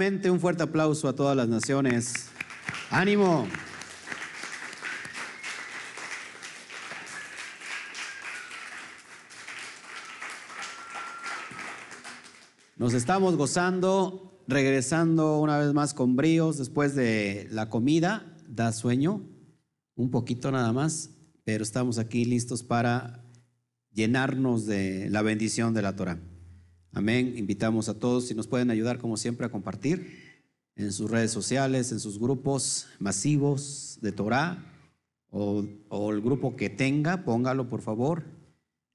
Un fuerte aplauso a todas las naciones. ¡Ánimo! Nos estamos gozando, regresando una vez más con bríos después de la comida. Da sueño, un poquito nada más, pero estamos aquí listos para llenarnos de la bendición de la Torah. Amén. Invitamos a todos, si nos pueden ayudar como siempre a compartir en sus redes sociales, en sus grupos masivos de Torah o, el grupo que tenga, póngalo por favor.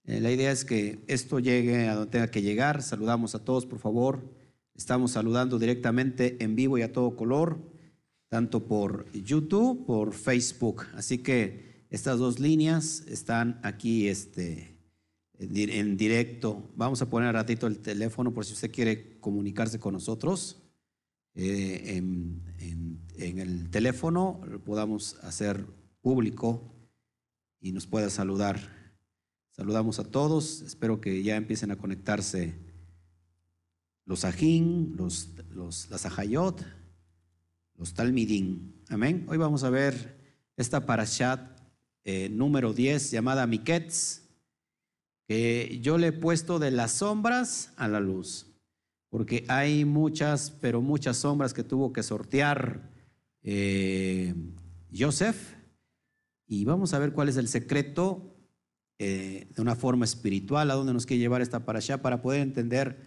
Eh, la idea es que esto llegue a donde tenga que llegar. Saludamos a todos, por favor. Estamos saludando directamente en vivo y a todo color, tanto por YouTube, por Facebook. Así que estas dos líneas están aquí este, en directo. Vamos a poner a ratito el teléfono por si usted quiere comunicarse con nosotros. Eh, en, el teléfono lo podamos hacer público y nos pueda saludar. Saludamos a todos, espero que ya empiecen a conectarse los ajín, los, los, las ajayot, los talmidín. Amén. Hoy vamos a ver esta parashat eh, número 10 llamada Miketz, que yo le he puesto de las sombras a la luz, porque hay muchas, pero muchas sombras que tuvo que sortear eh, Joseph. Y vamos a ver cuál es el secreto eh, de una forma espiritual, a dónde nos quiere llevar esta para allá para poder entender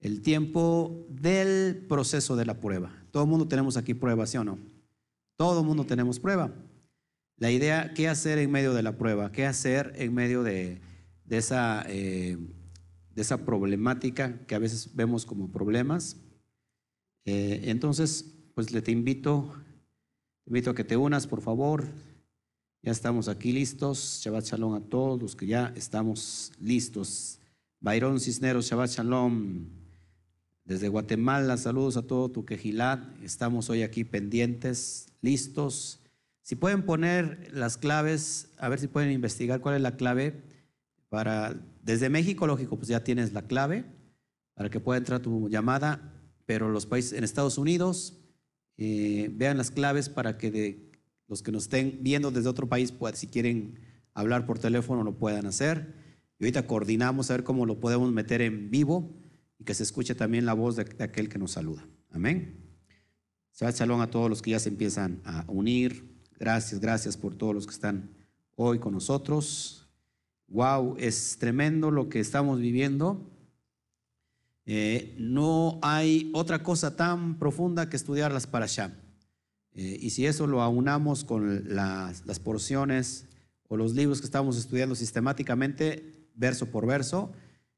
el tiempo del proceso de la prueba. Todo el mundo tenemos aquí prueba, ¿sí o no? Todo el mundo tenemos prueba. La idea, ¿qué hacer en medio de la prueba? ¿Qué hacer en medio de, esa, eh, de esa problemática que a veces vemos como problemas? Eh, entonces, pues le te invito, te invito a que te unas, por favor, ya estamos aquí listos. Shabbat Shalom a todos los que ya estamos listos. Byron Cisneros, Shabbat Shalom. Desde Guatemala, saludos a todo tu quejilat. Estamos hoy aquí pendientes, listos. Si pueden poner las claves, a ver si pueden investigar cuál es la clave desde México, lógico, pues ya tienes la clave para que pueda entrar tu llamada, pero los países en Estados Unidos, eh, vean las claves para que los que nos estén viendo desde otro país, si quieren hablar por teléfono, lo puedan hacer. Y ahorita coordinamos a ver cómo lo podemos meter en vivo y que se escuche también la voz de, aquel que nos saluda. Amén. Shabbat a todos los que ya se empiezan a unir. Gracias, gracias por todos los que están hoy con nosotros. Wow, es tremendo lo que estamos viviendo. Eh, no hay otra cosa tan profunda que estudiar las parashá. Eh, y si eso lo aunamos con las, porciones o los libros que estamos estudiando sistemáticamente, verso por verso,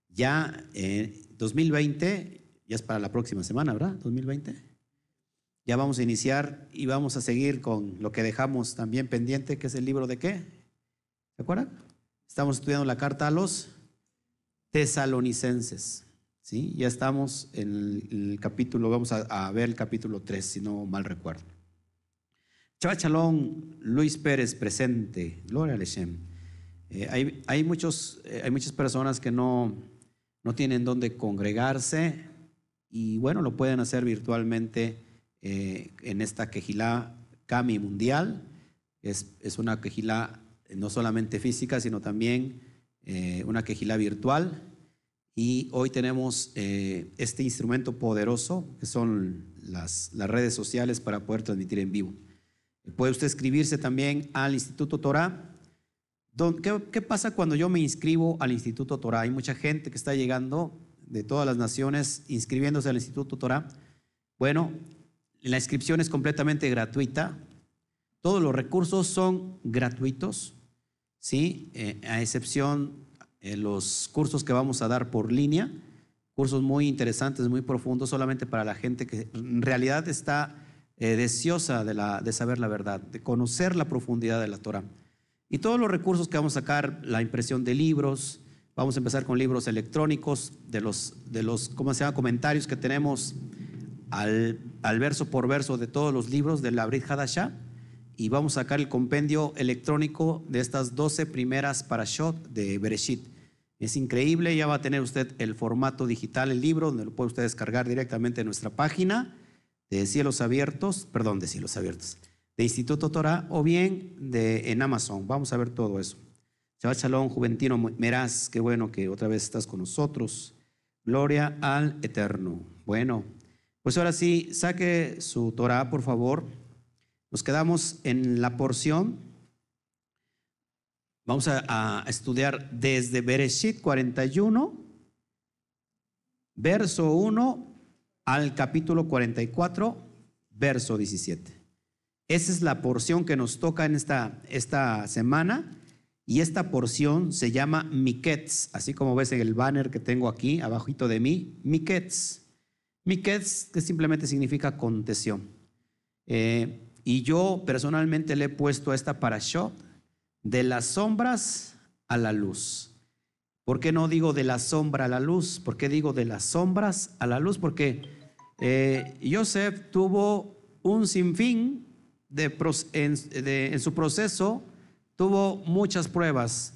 ya en 2020, ya es para la próxima semana, ¿verdad? 2020. Ya vamos a iniciar y vamos a seguir con lo que dejamos también pendiente, que es el libro de qué? ¿Se acuerdan? Estamos estudiando la carta a los tesalonicenses. ¿sí? Ya estamos en el, capítulo, vamos a, ver el capítulo 3, si no mal recuerdo. Chava Chalón, Luis Pérez presente, gloria al Hashem. Eh, hay, hay, muchos, eh, hay muchas personas que no, no tienen dónde congregarse y bueno, lo pueden hacer virtualmente eh, en esta quejilá Cami Mundial. Es, es una quejilá no solamente física, sino también una quejilá virtual. Y hoy tenemos este instrumento poderoso que son las, redes sociales para poder transmitir en vivo. Puede usted inscribirse también al Instituto Torah. ¿Qué, pasa cuando yo me inscribo al Instituto Torah? Hay mucha gente que está llegando de todas las naciones inscribiéndose al Instituto Torah. Bueno, la inscripción es completamente gratuita. Todos los recursos son gratuitos, ¿sí? Eh, a excepción de los cursos que vamos a dar por línea, cursos muy interesantes, muy profundos, solamente para la gente que en realidad está eh, deseosa de, la, de saber la verdad, de conocer la profundidad de la Torah. Y todos los recursos que vamos a sacar, la impresión de libros, vamos a empezar con libros electrónicos, de los, de los ¿cómo se llama? comentarios que tenemos al, al verso por verso de todos los libros de la Brit Hadashah, y vamos a sacar el compendio electrónico de estas 12 primeras parashot de Bereshit. Es increíble, ya va a tener usted el formato digital, el libro, donde lo puede usted descargar directamente en nuestra página de Cielos Abiertos, perdón, de Cielos Abiertos, de Instituto Torah o bien de, en Amazon. Vamos a ver todo eso. Shabbat Shalom, Juventino Meraz, qué bueno que otra vez estás con nosotros. Gloria al Eterno. Bueno, pues ahora sí, saque su Torah, por favor. Nos quedamos en la porción. Vamos a, estudiar desde Bereshit 41, verso 1 al capítulo 44, verso 17. Esa es la porción que nos toca en esta, esta semana y esta porción se llama Miketz, así como ves en el banner que tengo aquí, abajito de mí, Miketz. Miketz, que simplemente significa contención. Eh, y yo personalmente le he puesto a esta parashot de las sombras a la luz. ¿Por qué no digo de la sombra a la luz? ¿Por qué digo de las sombras a la luz? Porque eh, Joseph tuvo un sinfín de, en, su proceso, tuvo muchas pruebas.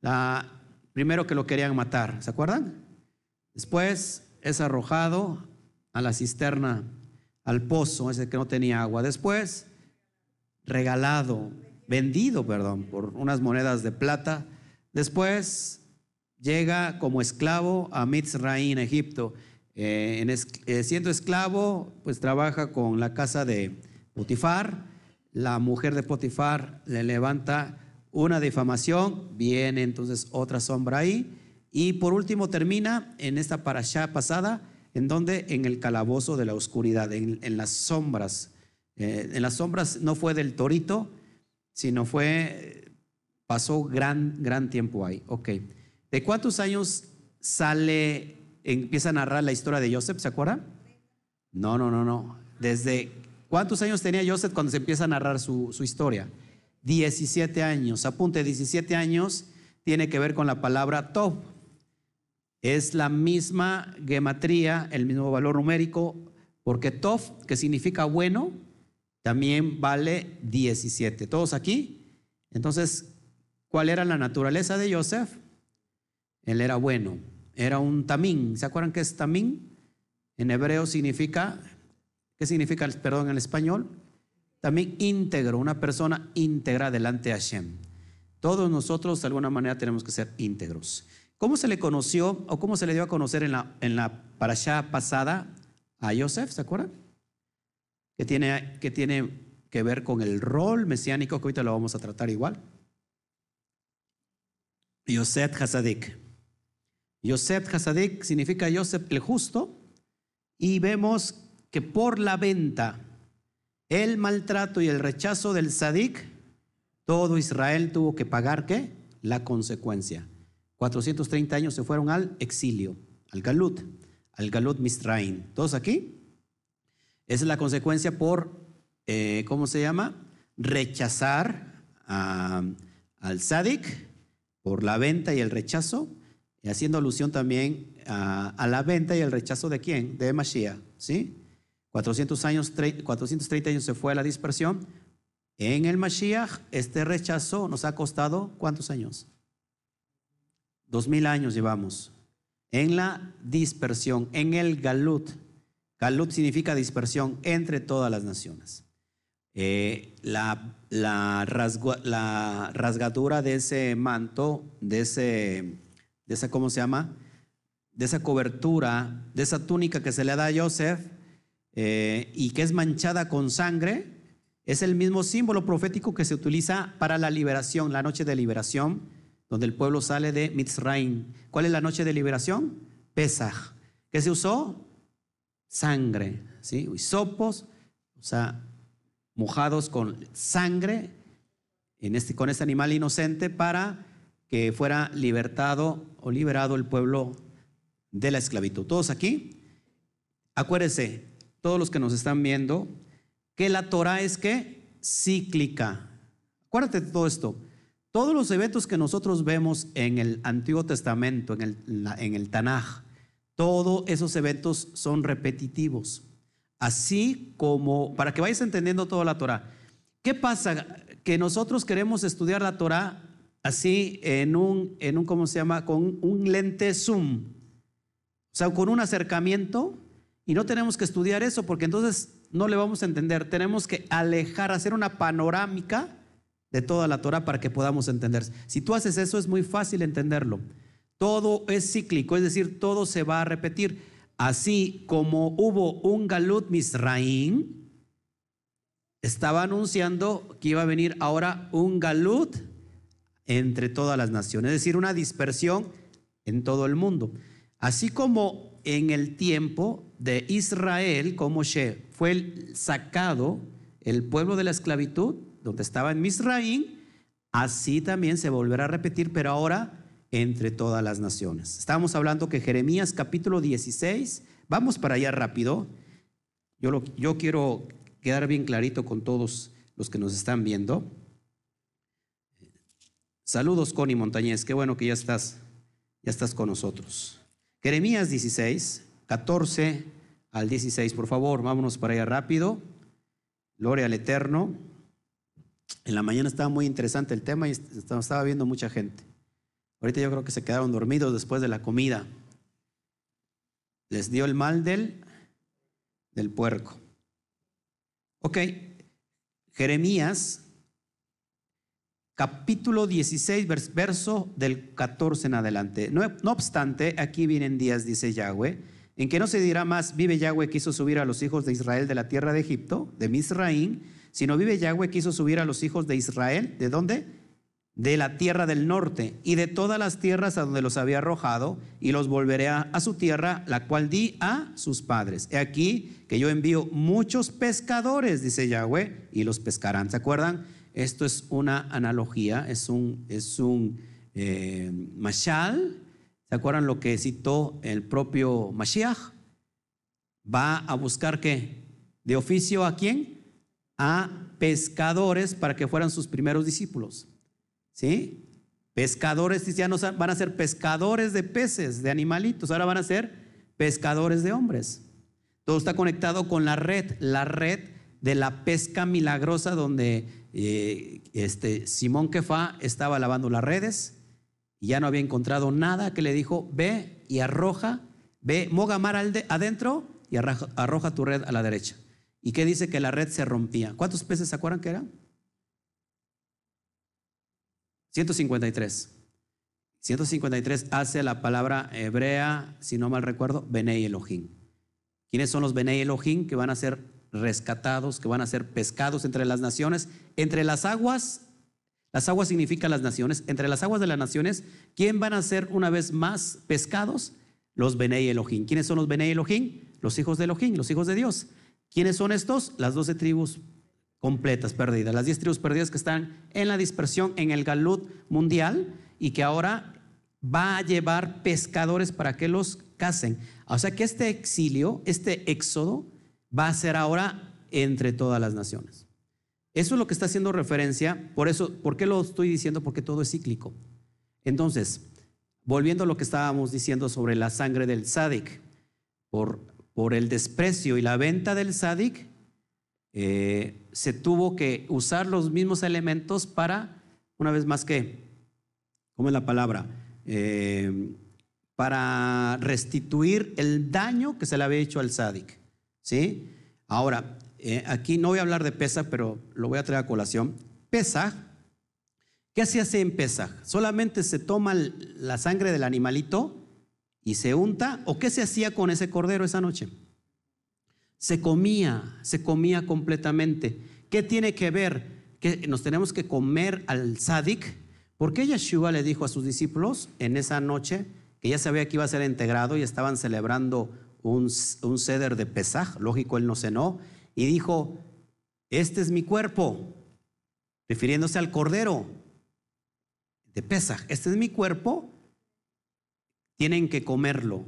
La, primero que lo querían matar, ¿se acuerdan? Después es arrojado a la cisterna, al pozo, ese que no tenía agua. Después, regalado, vendido, perdón, por unas monedas de plata. Después llega como esclavo a Mitzrayim, Egipto. Eh, eh, siendo esclavo, pues trabaja con la casa de Potifar. La mujer de Potifar le levanta una difamación, viene entonces otra sombra ahí. Y por último termina en esta parasha pasada, en donde en el calabozo de la oscuridad, en, las sombras. Eh, en las sombras no fue del torito, sino fue, pasó gran, gran tiempo ahí. Ok. ¿De cuántos años sale, empieza a narrar la historia de Joseph? ¿Se acuerdan? No, no, no, no. Desde cuántos años tenía Joseph cuando se empieza a narrar su, historia? 17 años. Apunte, 17 años tiene que ver con la palabra Tov. Es la misma gematría, el mismo valor numérico, porque Tov, que significa bueno, también vale 17. ¿Todos aquí? Entonces, ¿cuál era la naturaleza de Joseph? Él era bueno, era un tamín. ¿Se acuerdan qué es tamín? En hebreo significa, ¿qué significa, perdón, en español? También íntegro, una persona íntegra delante de Hashem. Todos nosotros de alguna manera tenemos que ser íntegros. ¿Cómo se le conoció o cómo se le dio a conocer en la, en la parasha pasada a Yosef? ¿Se acuerdan? Que tiene, que tiene que ver con el rol mesiánico que ahorita lo vamos a tratar igual. Yosef Hasadik. Yosef Hasadik significa Yosef el justo y vemos que por la venta, el maltrato y el rechazo del Sadik, todo Israel tuvo que pagar qué? La consecuencia. 430 años se fueron al exilio, al Galut, al Galut Mistraim. ¿Todos aquí? Esa es la consecuencia por, eh, ¿cómo se llama? Rechazar al Sadik por la venta y el rechazo haciendo alusión también a, la venta y el rechazo de quién? De Mashiach, ¿sí? 400 años, 430 años se fue a la dispersión. En el Mashiach, este rechazo nos ha costado ¿cuántos años? Dos mil años llevamos. En la dispersión, en el Galut. Galut significa dispersión entre todas las naciones. Eh, la, rasgadura de ese manto, de ese de esa, ¿cómo se llama? De esa cobertura, de esa túnica que se le da a Joseph eh, y que es manchada con sangre, es el mismo símbolo profético que se utiliza para la liberación, la noche de liberación, donde el pueblo sale de Mitzrayim. ¿Cuál es la noche de liberación? Pesach. ¿Qué se usó? Sangre, ¿sí? Hisopos, o sea, mojados con sangre este, con este animal inocente para que fuera libertado o liberado el pueblo de la esclavitud. ¿Todos aquí? Acuérdense, todos los que nos están viendo, que la Torah es que cíclica. Acuérdate de todo esto. Todos los eventos que nosotros vemos en el Antiguo Testamento, en el, Tanaj, todos esos eventos son repetitivos. Así como, para que vayas entendiendo toda la Torah. ¿Qué pasa? Que nosotros queremos estudiar la Torah así en un, en un, ¿cómo se llama? Con un lente zoom. O sea, con un acercamiento Y no tenemos que estudiar eso porque entonces no le vamos a entender. Tenemos que alejar, hacer una panorámica de toda la Torah para que podamos entender. Si tú haces eso es muy fácil entenderlo. Todo es cíclico, es decir, todo se va a repetir. Así como hubo un Galut Misraim, estaba anunciando que iba a venir ahora un Galut entre todas las naciones, es decir, una dispersión en todo el mundo. Así como en el tiempo de Israel, como She fue sacado el pueblo de la esclavitud, donde estaba en Misraim, así también se volverá a repetir, pero ahora entre todas las naciones. Estamos hablando que Jeremías capítulo 16, vamos para allá rápido. Yo, lo, yo quiero quedar bien clarito con todos los que nos están viendo. Saludos, Connie Montañez, qué bueno que ya estás, ya estás con nosotros. Jeremías 16, 14 al 16, por favor, vámonos para allá rápido. Gloria al Eterno. En la mañana estaba muy interesante el tema y estaba viendo mucha gente. Ahorita yo creo que se quedaron dormidos después de la comida. Les dio el mal del, del puerco. Ok, Jeremías, capítulo 16, verso del 14 en adelante. No, no obstante, aquí vienen días, dice Yahweh, en que no se dirá más, vive Yahweh que hizo subir a los hijos de Israel de la tierra de Egipto, de Misraín, sino vive Yahweh que hizo subir a los hijos de Israel, ¿de dónde? de la tierra del norte y de todas las tierras a donde los había arrojado, y los volveré a, su tierra, la cual di a sus padres. He aquí que yo envío muchos pescadores, dice Yahweh, y los pescarán. ¿Se acuerdan? Esto es una analogía, es un, es un eh, mashal. ¿Se acuerdan lo que citó el propio Mashiach? Va a buscar qué? De oficio a quién? A pescadores para que fueran sus primeros discípulos. ¿Sí? Pescadores no van a ser pescadores de peces, de animalitos, ahora van a ser pescadores de hombres. Todo está conectado con la red, la red de la pesca milagrosa donde eh, este, Simón Kefa estaba lavando las redes y ya no había encontrado nada que le dijo, ve y arroja, ve, moga mar adentro y arroja tu red a la derecha. ¿Y qué dice que la red se rompía? ¿Cuántos peces se acuerdan que eran? 153. 153 hace la palabra hebrea, si no mal recuerdo, Benei Elohim. ¿Quiénes son los Benei Elohim que van a ser rescatados, que van a ser pescados entre las naciones? Entre las aguas, las aguas significan las naciones, entre las aguas de las naciones, ¿quién van a ser una vez más pescados? Los Benei Elohim. ¿Quiénes son los Benei Elohim? Los hijos de Elohim, los hijos de Dios. ¿Quiénes son estos? Las doce tribus completas, perdidas. Las diez tribus perdidas que están en la dispersión en el galut mundial y que ahora va a llevar pescadores para que los casen. O sea que este exilio, este éxodo, va a ser ahora entre todas las naciones. Eso es lo que está haciendo referencia. Por eso, ¿por qué lo estoy diciendo? Porque todo es cíclico. Entonces, volviendo a lo que estábamos diciendo sobre la sangre del sádic, por, por el desprecio y la venta del sádic, eh, se tuvo que usar los mismos elementos para, una vez más que, ¿cómo es la palabra? Eh, para restituir el daño que se le había hecho al Sadik. ¿Sí? Ahora, eh, aquí no voy a hablar de Pesach, pero lo voy a traer a colación. Pesach, ¿qué se hace en Pesach? ¿Solamente se toma la sangre del animalito y se unta? ¿O qué se hacía con ese cordero esa noche? Se comía, se comía completamente. ¿Qué tiene que ver? Que nos tenemos que comer al sadik. ¿Por qué Yeshua le dijo a sus discípulos en esa noche que ya sabía que iba a ser integrado y estaban celebrando un, un ceder de Pesaj? Lógico, él no cenó. Y dijo, este es mi cuerpo, refiriéndose al cordero de Pesaj. Este es mi cuerpo, tienen que comerlo.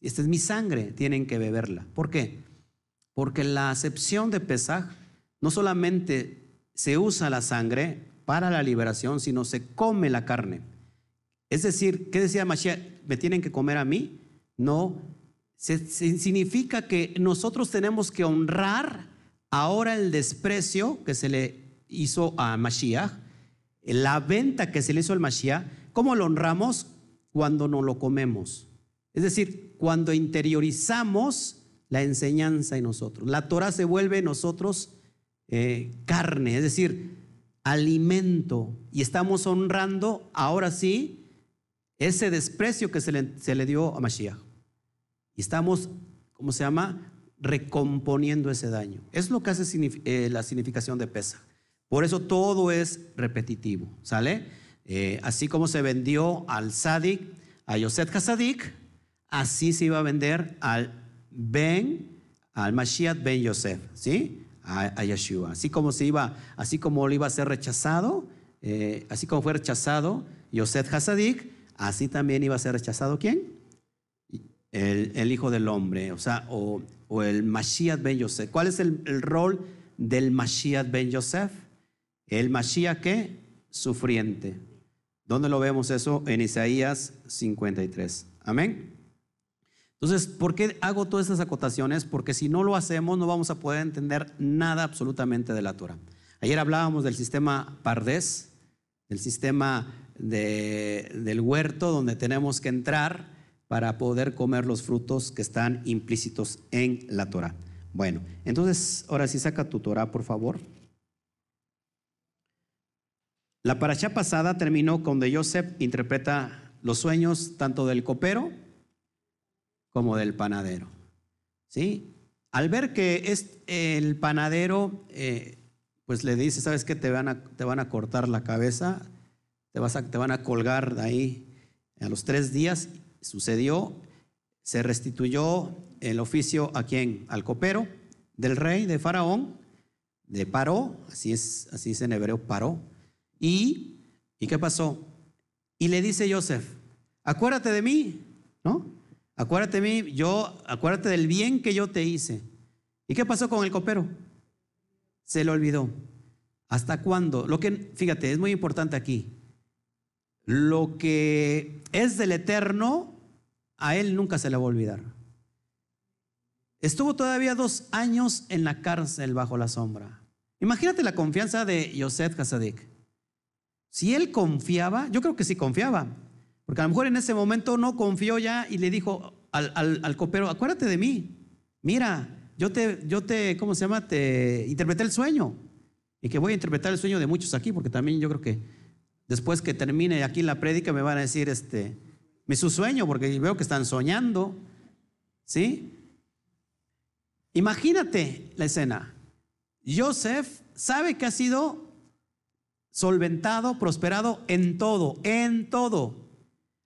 Esta es mi sangre, tienen que beberla. ¿Por qué? Porque la acepción de Pesaj no solamente se usa la sangre para la liberación, sino se come la carne. Es decir, ¿qué decía Mashiach? ¿Me tienen que comer a mí? No. significa que nosotros tenemos que honrar ahora el desprecio que se le hizo a Mashiach, la venta que se le hizo al Mashiach. ¿Cómo lo honramos? Cuando no lo comemos. Es decir, cuando interiorizamos la enseñanza en nosotros. La Torah se vuelve en nosotros eh, carne, es decir, alimento. Y estamos honrando, ahora sí, ese desprecio que se le, dio a Mashiach. Y estamos, ¿cómo se llama? Recomponiendo ese daño. Es lo que hace eh, la significación de pesa. Por eso todo es repetitivo, ¿sale? Eh, así como se vendió al Sadik, a Yosef Hasadik, así se iba a vender al Ben, al Mashiach Ben Yosef, ¿sí? A, Yeshua. Así como se iba, así como iba a ser rechazado, eh, así como fue rechazado Yosef Hasadik, así también iba a ser rechazado ¿quién? El, Hijo del Hombre, o sea, o, el Mashiach Ben Yosef. ¿Cuál es el, el rol del Mashiach Ben Yosef? El Mashiach qué? Sufriente. ¿Dónde lo vemos eso? En Isaías 53. Amén. Entonces, ¿por qué hago todas estas acotaciones? Porque si no lo hacemos, no vamos a poder entender nada absolutamente de la Torah. Ayer hablábamos del sistema Pardés, del sistema del huerto, donde tenemos que entrar para poder comer los frutos que están implícitos en la Torah. Bueno, entonces, ahora sí saca tu Torah, por favor. La paracha pasada terminó cuando Joseph interpreta los sueños tanto del copero como del panadero. ¿Sí? Al ver que es el panadero, eh, pues le dice, ¿sabes qué? Te van a, te van a cortar la cabeza, te, vas a, te van a colgar de ahí a los tres días. Sucedió, se restituyó el oficio a quién? Al copero del rey de Faraón, de Paró, así es, así es en hebreo, Paró y, ¿y qué pasó? Y le dice Joseph, acuérdate de mí, ¿no? Acuérdate de mí, yo, acuérdate del bien que yo te hice. ¿Y qué pasó con el copero? Se le olvidó. ¿Hasta cuándo? Lo que, fíjate, es muy importante aquí. Lo que es del eterno, a él nunca se le va a olvidar. Estuvo todavía dos años en la cárcel bajo la sombra. Imagínate la confianza de Yosef Hasadik. Si él confiaba, yo creo que sí confiaba, porque a lo mejor en ese momento no confió ya y le dijo al, copero, acuérdate de mí, mira, yo te, yo te, ¿cómo se llama? Te interpreté el sueño y que voy a interpretar el sueño de muchos aquí, porque también yo creo que después que termine aquí la prédica me van a decir, este, me su sueño, porque veo que están soñando, ¿sí? Imagínate la escena. Joseph sabe que ha sido solventado, prosperado en todo, en todo.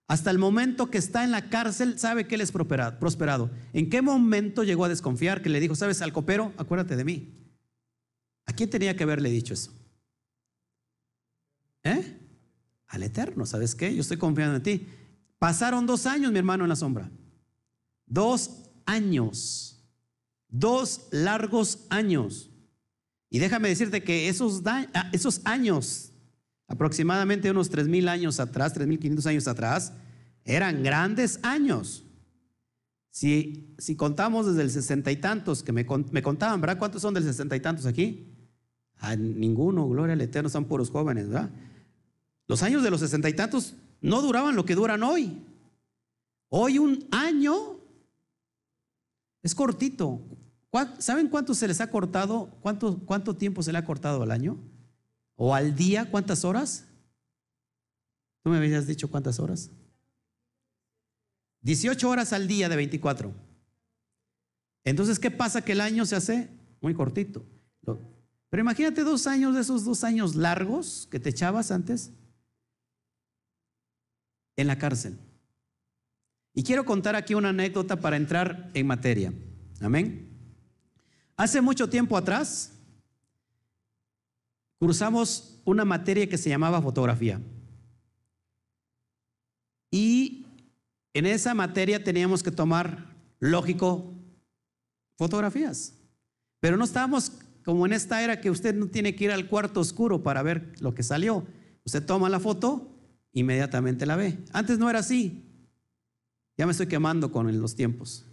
Hasta el momento que está en la cárcel, sabe que él es prosperado. ¿En qué momento llegó a desconfiar que le dijo, sabes, al copero, acuérdate de mí? ¿A quién tenía que haberle dicho eso? ¿Eh? Al Eterno, ¿sabes qué? Yo estoy confiando en ti. Pasaron dos años, mi hermano, en la sombra. Dos años. Dos largos años. Y déjame decirte que esos, ah, esos años, aproximadamente unos 3.000 años atrás, 3.500 años atrás, eran grandes años. Si, si contamos desde el sesenta y tantos, que me, me, contaban, ¿verdad? ¿Cuántos son del sesenta y tantos aquí? Ninguno, gloria al Eterno, son puros jóvenes, ¿verdad? Los años de los sesenta y tantos no duraban lo que duran hoy. Hoy un año es cortito. ¿Saben cuánto se les ha cortado? ¿Cuánto, ¿Cuánto tiempo se le ha cortado al año? ¿O al día? ¿Cuántas horas? ¿Tú me habías dicho cuántas horas? 18 horas al día de 24. Entonces, ¿qué pasa? Que el año se hace muy cortito. Pero imagínate dos años de esos dos años largos que te echabas antes en la cárcel. Y quiero contar aquí una anécdota para entrar en materia. Amén. Hace mucho tiempo atrás, cursamos una materia que se llamaba fotografía. Y en esa materia teníamos que tomar, lógico, fotografías. Pero no estábamos como en esta era que usted no tiene que ir al cuarto oscuro para ver lo que salió. Usted toma la foto, inmediatamente la ve. Antes no era así. Ya me estoy quemando con los tiempos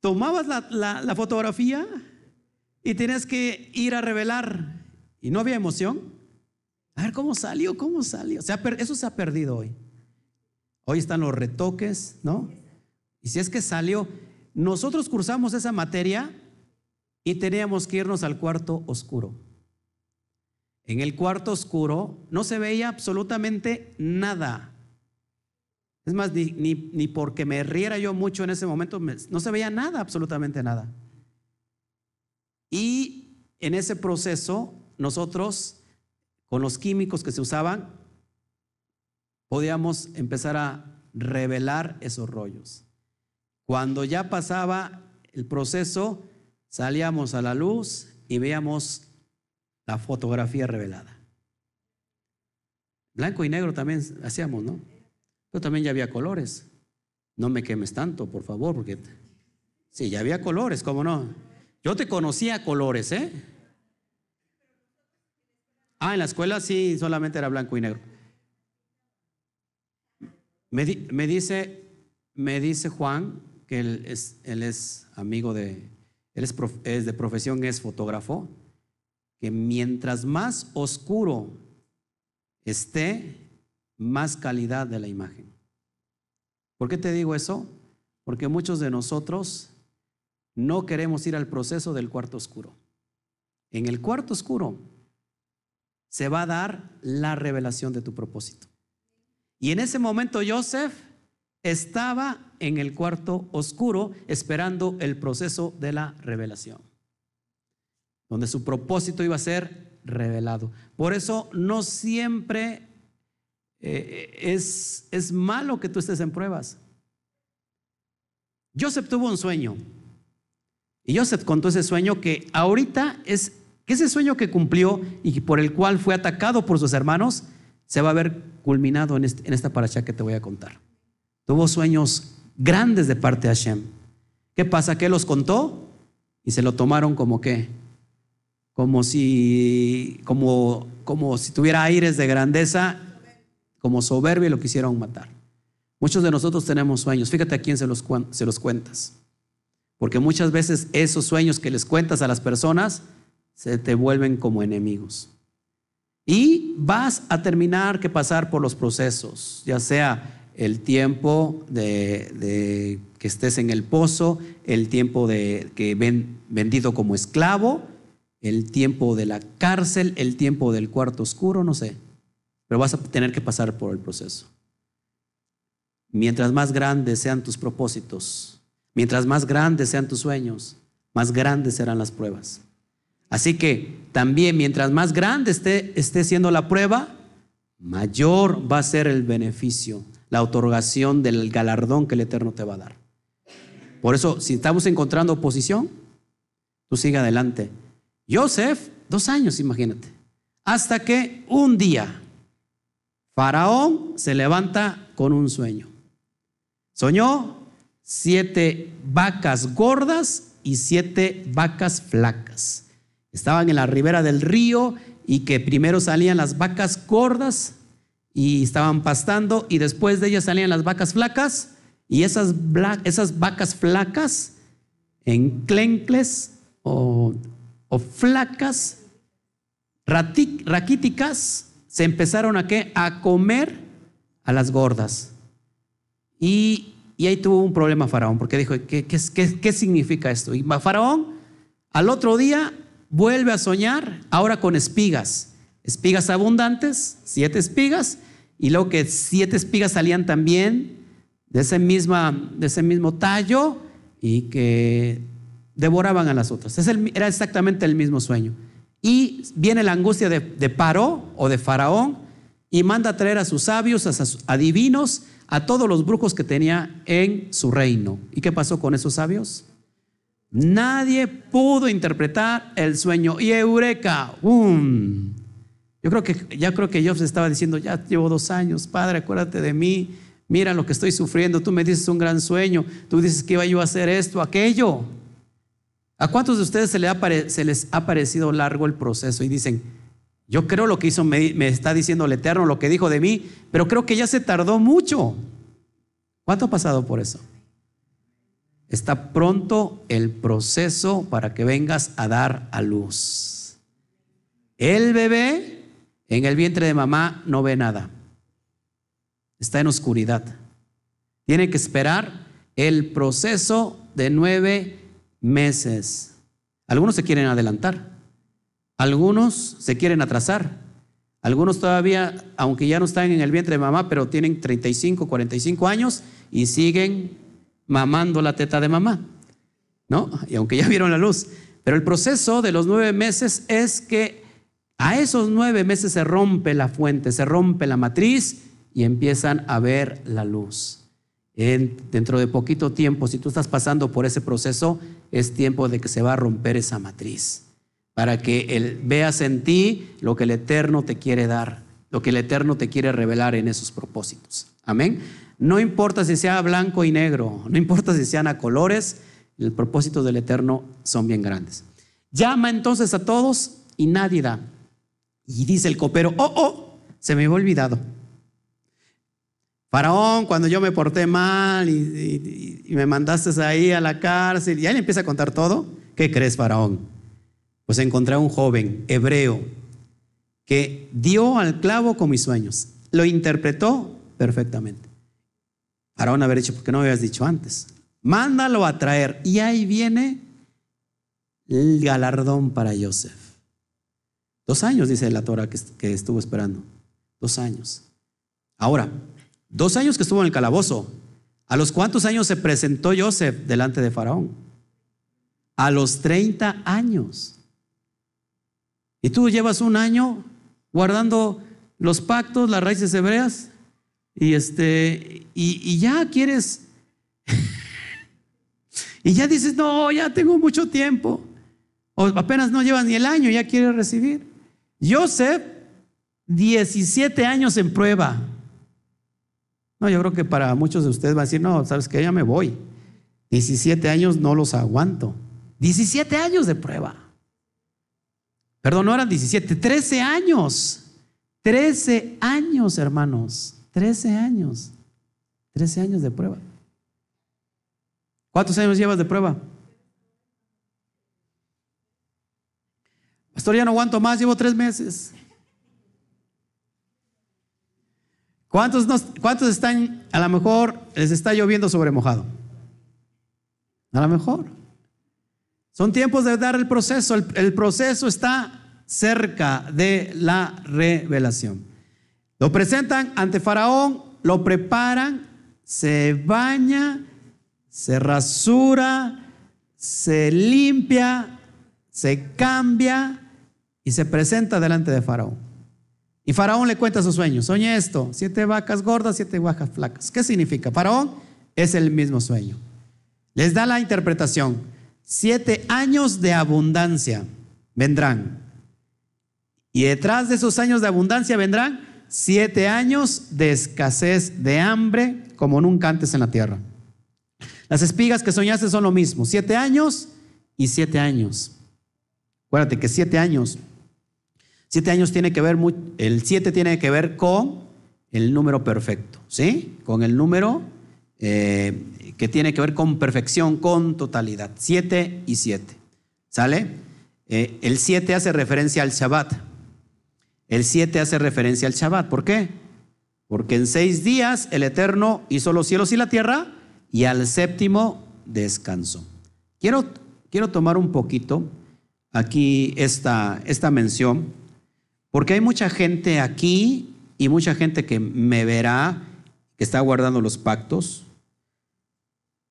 tomabas la, fotografía y tenías que ir a revelar y no había emoción. A ver cómo salió, cómo salió. eso se ha perdido hoy. Hoy están los retoques, ¿no? Y si es que salió, nosotros cursamos esa materia y teníamos que irnos al cuarto oscuro. En el cuarto oscuro no se veía absolutamente nada. Es más, ni, ni, porque me riera yo mucho en ese momento, no se veía nada, absolutamente nada. Y en ese proceso, nosotros, con los químicos que se usaban, podíamos empezar a revelar esos rollos. Cuando ya pasaba el proceso, salíamos a la luz y veíamos la fotografía revelada. Blanco y negro también hacíamos, ¿no? Pero también ya había colores. No me quemes tanto, por favor, porque sí, ya había colores, ¿cómo no? Yo te conocía colores, ¿eh? Ah, en la escuela sí, solamente era blanco y negro. Me, dice, me dice Juan que él es, él es amigo de, él es, de profesión, es fotógrafo, que mientras más oscuro esté, más calidad de la imagen. ¿Por qué te digo eso? Porque muchos de nosotros no queremos ir al proceso del cuarto oscuro. En el cuarto oscuro se va a dar la revelación de tu propósito. Y en ese momento Joseph estaba en el cuarto oscuro esperando el proceso de la revelación, donde su propósito iba a ser revelado. Por eso no siempre eh, es, es malo que tú estés en pruebas. Joseph tuvo un sueño. Y Joseph contó ese sueño que ahorita es que ese sueño que cumplió y por el cual fue atacado por sus hermanos se va a ver culminado en, esta paracha que te voy a contar. Tuvo sueños grandes de parte de Hashem. ¿Qué pasa? ¿Qué los contó? Y se lo tomaron como que, como si, como, como si tuviera aires de grandeza, como soberbia lo quisieron matar. Muchos de nosotros tenemos sueños. Fíjate a quién se los, cuentas. Porque muchas veces esos sueños que les cuentas a las personas se te vuelven como enemigos. Y vas a terminar que pasar por los procesos, ya sea el tiempo de, que estés en el pozo, el tiempo de que ven vendido como esclavo, el tiempo de la cárcel, el tiempo del cuarto oscuro, no sé. Pero vas a tener que pasar por el proceso. Mientras más grandes sean tus propósitos, mientras más grandes sean tus sueños, más grandes serán las pruebas. Así que también mientras más grande esté, esté siendo la prueba, mayor va a ser el beneficio la otorgación del galardón que el Eterno te va a dar. Por eso, si estamos encontrando oposición, tú sigue adelante. Joseph, dos años, imagínate. Hasta que un día, Faraón se levanta con un sueño. Soñó siete vacas gordas y siete vacas flacas. Estaban en la ribera del río y que primero salían las vacas gordas y estaban pastando y después de ellas salían las vacas flacas y esas, esas vacas flacas enclencles o, o flacas, raquíticas, se empezaron a, ¿qué? a comer a las gordas. Y, y, ahí tuvo un problema Faraón, porque dijo, ¿qué, qué, qué, qué significa esto? Y Faraón al otro día vuelve a soñar, ahora con espigas, espigas abundantes, siete espigas, y luego que siete espigas salían también de ese, misma, de ese mismo tallo y que devoraban a las otras. era exactamente el mismo sueño. Y viene la angustia de, de Paró o de Faraón y manda a traer a sus sabios, a sus adivinos, a todos los brujos que tenía en su reino. ¿Y qué pasó con esos sabios? Nadie pudo interpretar el sueño. Y eureka, ¡um! Yo creo que ya creo que Job estaba diciendo, ya llevo dos años, Padre, acuérdate de mí, mira lo que estoy sufriendo, tú me dices un gran sueño, tú dices que iba yo a hacer esto, aquello. ¿A cuántos de ustedes se, les ha parecido largo el proceso y dicen, yo creo lo que hizo, me, me está diciendo el Eterno, lo que dijo de mí, pero creo que ya se tardó mucho? ¿Cuánto ha pasado por eso? Está pronto el proceso para que vengas a dar a luz. El bebé en el vientre de mamá no ve nada. Está en oscuridad. Tiene que esperar el proceso de nueve meses. Algunos se quieren adelantar, algunos se quieren atrasar, algunos todavía, aunque ya no están en el vientre de mamá, pero tienen 35, 45 años y siguen mamando la teta de mamá, ¿no? Y aunque ya vieron la luz. Pero el proceso de los nueve meses es que a esos nueve meses se rompe la fuente, se rompe la matriz y empiezan a ver la luz. Dentro de poquito tiempo, si tú estás pasando por ese proceso, es tiempo de que se va a romper esa matriz, para que él, veas en ti lo que el Eterno te quiere dar, lo que el Eterno te quiere revelar en esos propósitos. Amén. No importa si sea blanco y negro, no importa si sean a colores, el propósito del Eterno son bien grandes. Llama entonces a todos y nadie da. Y dice el copero, oh, oh, se me había olvidado. Faraón, cuando yo me porté mal y, me mandaste ahí a la cárcel, y ahí le empieza a contar todo. ¿Qué crees, Faraón? Pues encontré a un joven hebreo que dio al clavo con mis sueños. Lo interpretó perfectamente. Faraón haber dicho, ¿por qué no me habías dicho antes? Mándalo a traer. Y ahí viene el galardón para Joseph. Dos años, dice la Torah que estuvo esperando. Dos años. Ahora, Dos años que estuvo en el calabozo. ¿A los cuántos años se presentó Joseph delante de Faraón? A los 30 años. Y tú llevas un año guardando los pactos, las raíces hebreas, y este, y, y ya quieres, y ya dices, no, ya tengo mucho tiempo. O apenas no llevas ni el año, ya quieres recibir. Joseph, 17 años en prueba. No, yo creo que para muchos de ustedes va a decir, no, sabes que ya me voy. 17 años no los aguanto. 17 años de prueba. Perdón, no eran 17, 13 años. 13 años, hermanos. 13 años. 13 años de prueba. ¿Cuántos años llevas de prueba? Pastor, ya no aguanto más, llevo tres meses. ¿Cuántos, ¿Cuántos están, a lo mejor les está lloviendo sobre mojado? A lo mejor. Son tiempos de dar el proceso. El, proceso está cerca de la revelación. Lo presentan ante Faraón, lo preparan, se baña, se rasura, se limpia, se cambia y se presenta delante de Faraón. Y Faraón le cuenta sus sueños. Soñé esto, siete vacas gordas, siete vacas flacas. ¿Qué significa? Faraón es el mismo sueño. Les da la interpretación. Siete años de abundancia vendrán. Y detrás de esos años de abundancia vendrán siete años de escasez, de hambre, como nunca antes en la tierra. Las espigas que soñaste son lo mismo. Siete años y siete años. Acuérdate que siete años Siete años tiene que ver, el siete tiene que ver con el número perfecto, ¿sí? Con el número eh, que tiene que ver con perfección, con totalidad. Siete y siete, ¿sale? Eh, el siete hace referencia al Shabbat. El siete hace referencia al Shabbat. ¿Por qué? Porque en seis días el Eterno hizo los cielos y la tierra y al séptimo descansó. Quiero, quiero tomar un poquito aquí esta, esta mención porque hay mucha gente aquí y mucha gente que me verá, que está guardando los pactos.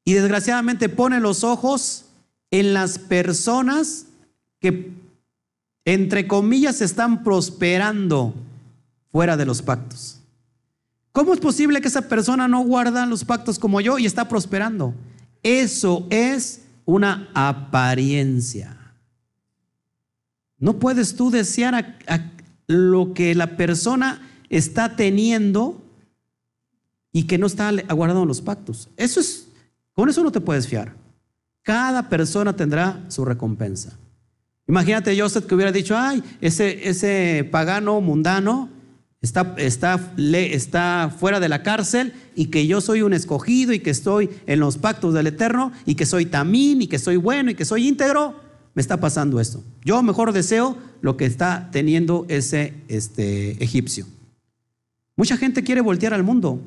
Y desgraciadamente pone los ojos en las personas que, entre comillas, están prosperando fuera de los pactos. ¿Cómo es posible que esa persona no guarda los pactos como yo y está prosperando? Eso es una apariencia. No puedes tú desear a, lo que la persona está teniendo y que no está aguardando los pactos. Eso es, con eso no te puedes fiar. Cada persona tendrá su recompensa. Imagínate Joseph que hubiera dicho, ay, ese, ese pagano mundano está, está, está fuera de la cárcel y que yo soy un escogido y que estoy en los pactos del Eterno y que soy tamín y que soy bueno y que soy íntegro me está pasando esto. Yo mejor deseo lo que está teniendo ese este, egipcio. Mucha gente quiere voltear al mundo.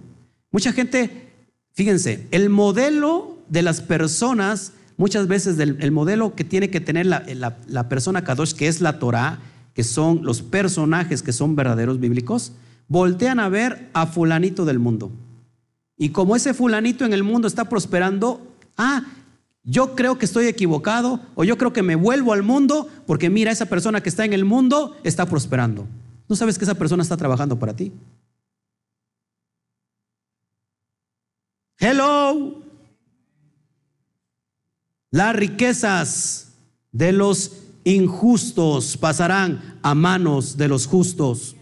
Mucha gente Fíjense, el modelo de las personas, muchas veces el modelo que tiene que tener la, la persona Kadosh, que es la Torah, que son los personajes que son verdaderos bíblicos, voltean a ver a fulanito del mundo. Y como ese fulanito en el mundo está prosperando, ah, yo creo que estoy equivocado o yo creo que me vuelvo al mundo porque mira, esa persona que está en el mundo está prosperando. ¿No sabes que esa persona está trabajando para ti? Hello. Las riquezas de los injustos pasarán a manos de los justos.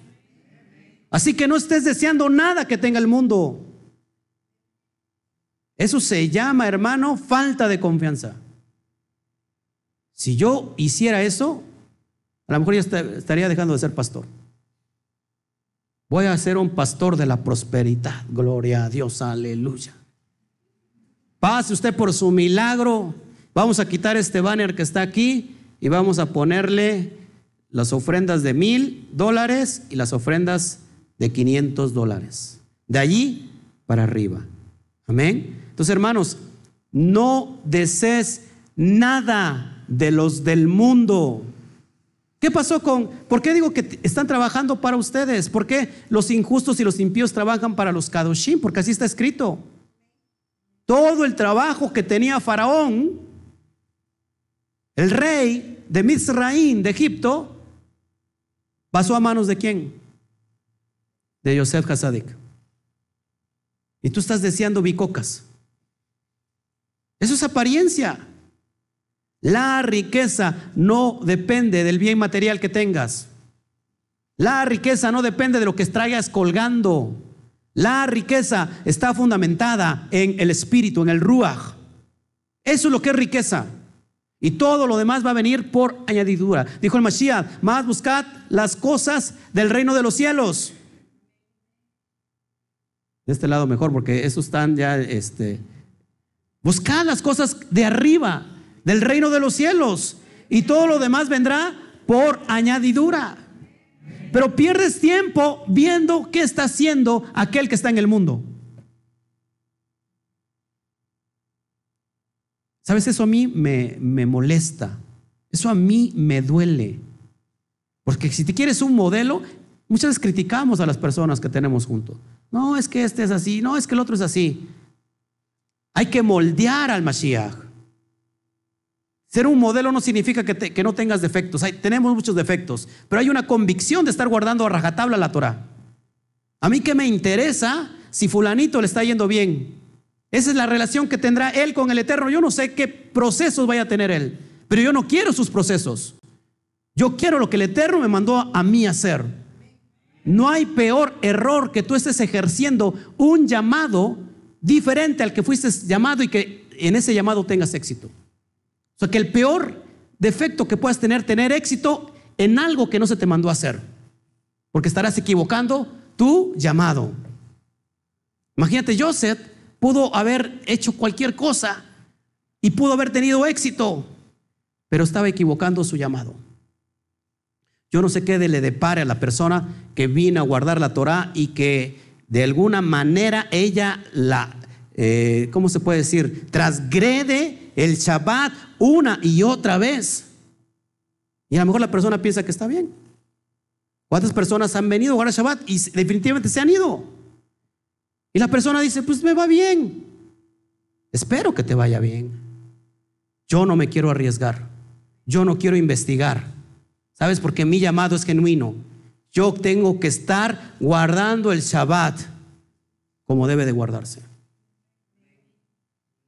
Así que no estés deseando nada que tenga el mundo. Eso se llama, hermano, falta de confianza. Si yo hiciera eso, a lo mejor ya estaría dejando de ser pastor. Voy a ser un pastor de la prosperidad. Gloria a Dios, aleluya. Pase usted por su milagro. Vamos a quitar este banner que está aquí y vamos a ponerle las ofrendas de mil dólares y las ofrendas de 500 dólares. De allí para arriba. Amén. Entonces, hermanos, no desees nada de los del mundo. ¿Qué pasó con, por qué digo que están trabajando para ustedes? ¿Por qué los injustos y los impíos trabajan para los kadoshim? Porque así está escrito. Todo el trabajo que tenía Faraón, el rey de Mizraín, de Egipto, pasó a manos de quién? De Yosef Hasadik. Y tú estás deseando bicocas. Eso es apariencia. La riqueza no depende del bien material que tengas. La riqueza no depende de lo que traigas colgando. La riqueza está fundamentada en el espíritu, en el ruach. Eso es lo que es riqueza. Y todo lo demás va a venir por añadidura. Dijo el Mashiach, más buscad las cosas del reino de los cielos. De este lado mejor, porque esos están ya, este, buscad las cosas de arriba, del reino de los cielos. Y todo lo demás vendrá por añadidura. Pero pierdes tiempo viendo qué está haciendo aquel que está en el mundo. ¿Sabes? Eso a mí me, me molesta. Eso a mí me duele. Porque si te quieres un modelo, muchas veces criticamos a las personas que tenemos juntos. No, es que este es así, no, es que el otro es así. Hay que moldear al Mashiach. Ser un modelo no significa que, no tengas defectos. tenemos muchos defectos, pero hay una convicción de estar guardando a rajatabla la Torah. A mí que me interesa si fulanito le está yendo bien, esa es la relación que tendrá él con el Eterno. Yo no sé qué procesos vaya a tener él, pero yo no quiero sus procesos. Yo quiero lo que el Eterno me mandó a mí hacer. No hay peor error que tú estés ejerciendo un llamado diferente al que fuiste llamado y que en ese llamado tengas éxito. O sea, que el peor defecto que puedas tener, tener éxito en algo que no se te mandó a hacer. Porque estarás equivocando tu llamado. Imagínate, Joseph pudo haber hecho cualquier cosa y pudo haber tenido éxito, pero estaba equivocando su llamado. Yo no sé qué le depare a la persona que vino a guardar la Torah y que de alguna manera ella la, eh, ¿cómo se puede decir? Transgrede el Shabbat una y otra vez. Y a lo mejor la persona piensa que está bien. ¿Cuántas personas han venido a guardar Shabbat y definitivamente se han ido? Y la persona dice, pues me va bien. Espero que te vaya bien. Yo no me quiero arriesgar. Yo no quiero investigar. ¿Sabes? Porque mi llamado es genuino. Yo tengo que estar guardando el Shabbat como debe de guardarse.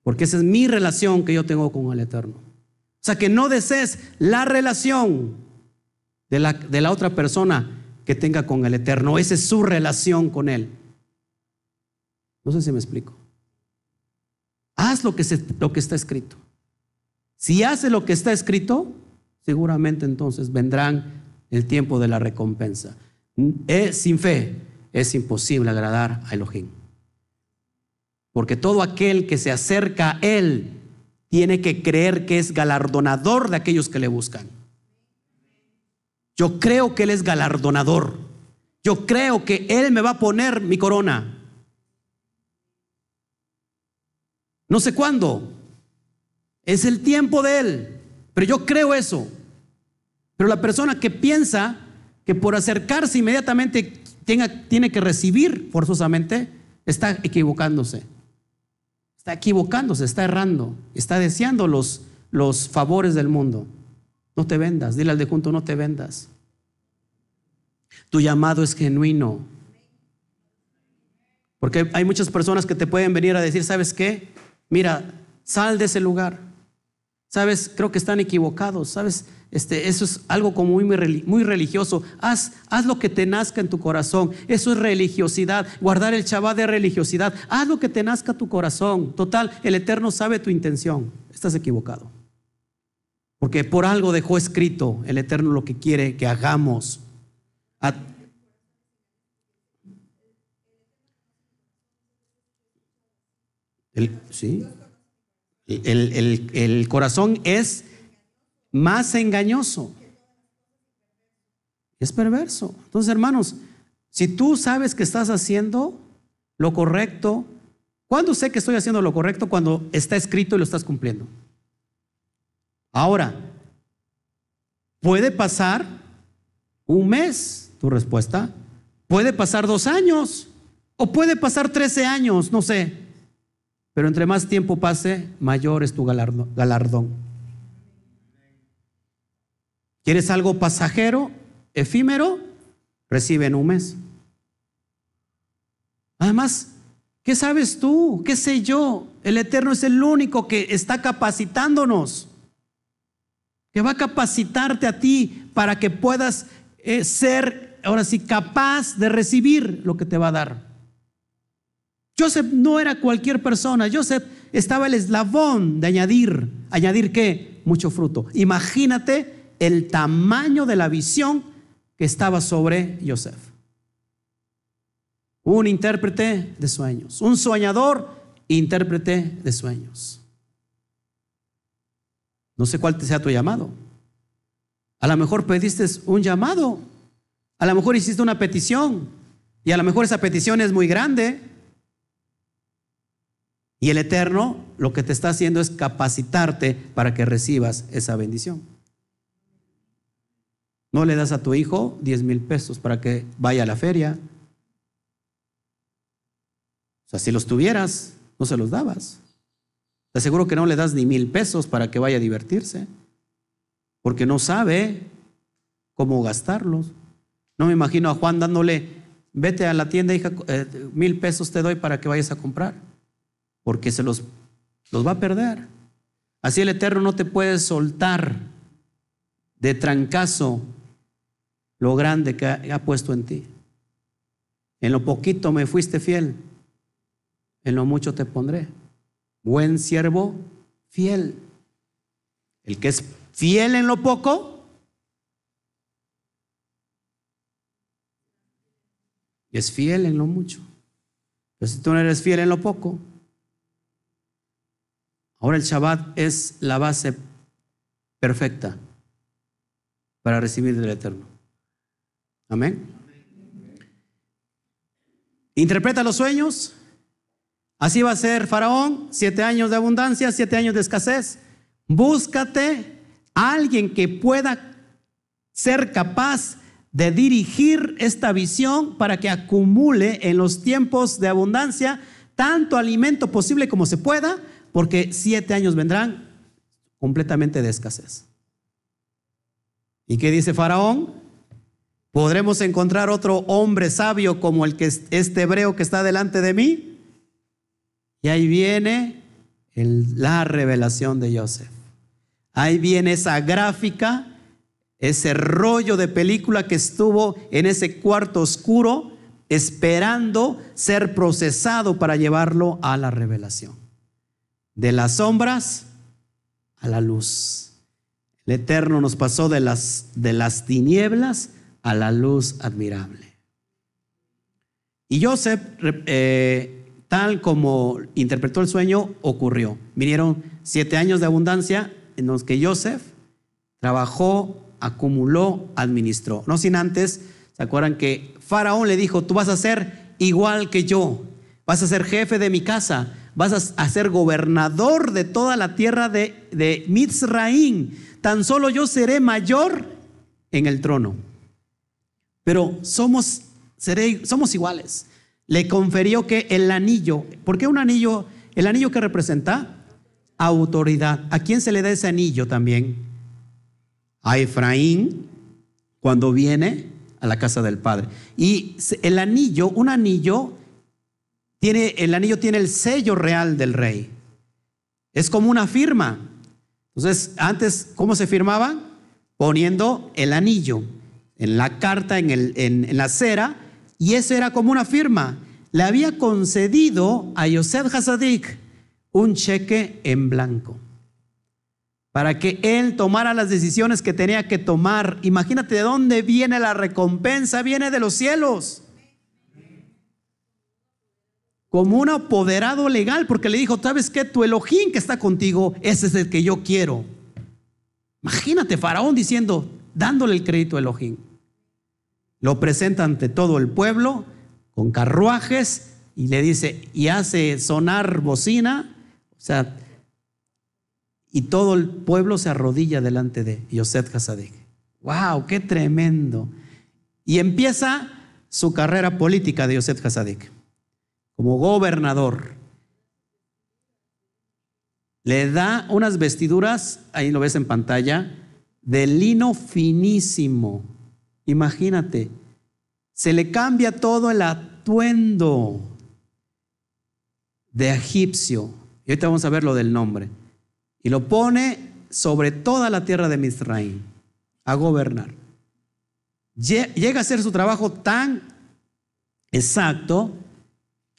Porque esa es mi relación que yo tengo con el Eterno. O sea, que no desees la relación de la, de la otra persona que tenga con el Eterno. Esa es su relación con Él. No sé si me explico. Haz lo que, lo que está escrito. Si hace lo que está escrito, seguramente entonces vendrán el tiempo de la recompensa. Sin fe es imposible agradar a Elohim. Porque todo aquel que se acerca a Él tiene que creer que es galardonador de aquellos que le buscan. Yo creo que Él es galardonador. Yo creo que Él me va a poner mi corona. No sé cuándo. Es el tiempo de Él. Pero yo creo eso. Pero la persona que piensa que por acercarse inmediatamente tenga, tiene que recibir forzosamente, está equivocándose. Está equivocándose, está errando, está deseando los, los favores del mundo. No te vendas, dile al de junto, no te vendas. Tu llamado es genuino. Porque hay muchas personas que te pueden venir a decir, ¿sabes qué? Mira, sal de ese lugar. ¿Sabes? Creo que están equivocados. ¿Sabes? Este, eso es algo como muy, muy religioso. Haz, haz lo que te nazca en tu corazón. Eso es religiosidad. Guardar el chabá de religiosidad. Haz lo que te nazca tu corazón. Total, el Eterno sabe tu intención. Estás equivocado. Porque por algo dejó escrito el Eterno lo que quiere que hagamos. sí. El corazón es más engañoso. Es perverso. Entonces, hermanos, si tú sabes que estás haciendo lo correcto, ¿cuándo sé que estoy haciendo lo correcto? Cuando está escrito y lo estás cumpliendo. Ahora, puede pasar un mes, tu respuesta, puede pasar dos años, o puede pasar trece años, no sé. Pero entre más tiempo pase, mayor es tu galardón. ¿Quieres algo pasajero, efímero? Recibe en un mes. Además, ¿qué sabes tú? ¿Qué sé yo? El Eterno es el único que está capacitándonos, que va a capacitarte a ti para que puedas eh, ser, ahora sí, capaz de recibir lo que te va a dar. Joseph no era cualquier persona, Joseph estaba el eslabón de añadir, añadir qué? Mucho fruto. Imagínate el tamaño de la visión que estaba sobre Joseph. Un intérprete de sueños, un soñador, intérprete de sueños. No sé cuál sea tu llamado. A lo mejor pediste un llamado, a lo mejor hiciste una petición y a lo mejor esa petición es muy grande. Y el Eterno lo que te está haciendo es capacitarte para que recibas esa bendición. No le das a tu hijo 10 mil pesos para que vaya a la feria. O sea, si los tuvieras, no se los dabas. Te aseguro que no le das ni mil pesos para que vaya a divertirse, porque no sabe cómo gastarlos. No me imagino a Juan dándole, vete a la tienda, hija, eh, mil pesos te doy para que vayas a comprar, porque se los, los va a perder. Así el Eterno no te puede soltar de trancazo lo grande que ha, puesto en ti. En lo poquito me fuiste fiel, en lo mucho te pondré. Buen siervo, fiel. El que es fiel en lo poco, es fiel en lo mucho. Pero si tú no eres fiel en lo poco, ahora el Shabbat es la base perfecta para recibir del Eterno. Amén. Interpreta los sueños. Así va a ser Faraón, siete años de abundancia, siete años de escasez. Búscate a alguien que pueda ser capaz de dirigir esta visión para que acumule en los tiempos de abundancia tanto alimento posible como se pueda, porque siete años vendrán completamente de escasez. ¿Y qué dice Faraón? ¿Podremos encontrar otro hombre sabio como el que este hebreo que está delante de mí? Y ahí viene la revelación de Joseph. Ahí viene esa gráfica, ese rollo de película que estuvo en ese cuarto oscuro esperando ser procesado para llevarlo a la revelación. De las sombras a la luz. El Eterno nos pasó de las, de las tinieblas a la luz admirable. Y Joseph, eh, tal como interpretó el sueño, ocurrió. Vinieron siete años de abundancia en los que Joseph trabajó, acumuló, administró. No sin antes, ¿se acuerdan que Faraón le dijo, tú vas a ser igual que yo, vas a ser jefe de mi casa, vas a, ser gobernador de toda la tierra de, de Mitzraim. Tan solo yo seré mayor en el trono. Pero somos, somos iguales. Le conferió que el anillo, ¿por qué un anillo? El anillo que representa autoridad. ¿A quién se le da ese anillo también? A Efraín, cuando viene a la casa del Padre. Y el anillo, un anillo, tiene, el anillo tiene el sello real del rey. Es como una firma. Entonces, antes, ¿cómo se firmaba? Poniendo el anillo en la carta, en, el, en, la cera, y eso era como una firma. Le había concedido a Yosef Hasadik un cheque en blanco para que él tomara las decisiones que tenía que tomar. Imagínate de dónde viene la recompensa, viene de los cielos. Como un apoderado legal, porque le dijo, ¿sabes qué? Tu Elohim que está contigo, ese es el que yo quiero. Imagínate, Faraón diciendo, dándole el crédito a Elohim. Lo presenta ante todo el pueblo con carruajes y le dice, y hace sonar bocina, o sea, y todo el pueblo se arrodilla delante de Yosef Hasadek. ¡Wow! ¡Qué tremendo! Y empieza su carrera política de Yosef Hasadek como gobernador. Le da unas vestiduras, ahí lo ves en pantalla, de lino finísimo. Imagínate, se le cambia todo el atuendo de egipcio. Y ahorita vamos a ver lo del nombre y lo pone sobre toda la tierra de Misraim a gobernar. Llega a ser su trabajo tan exacto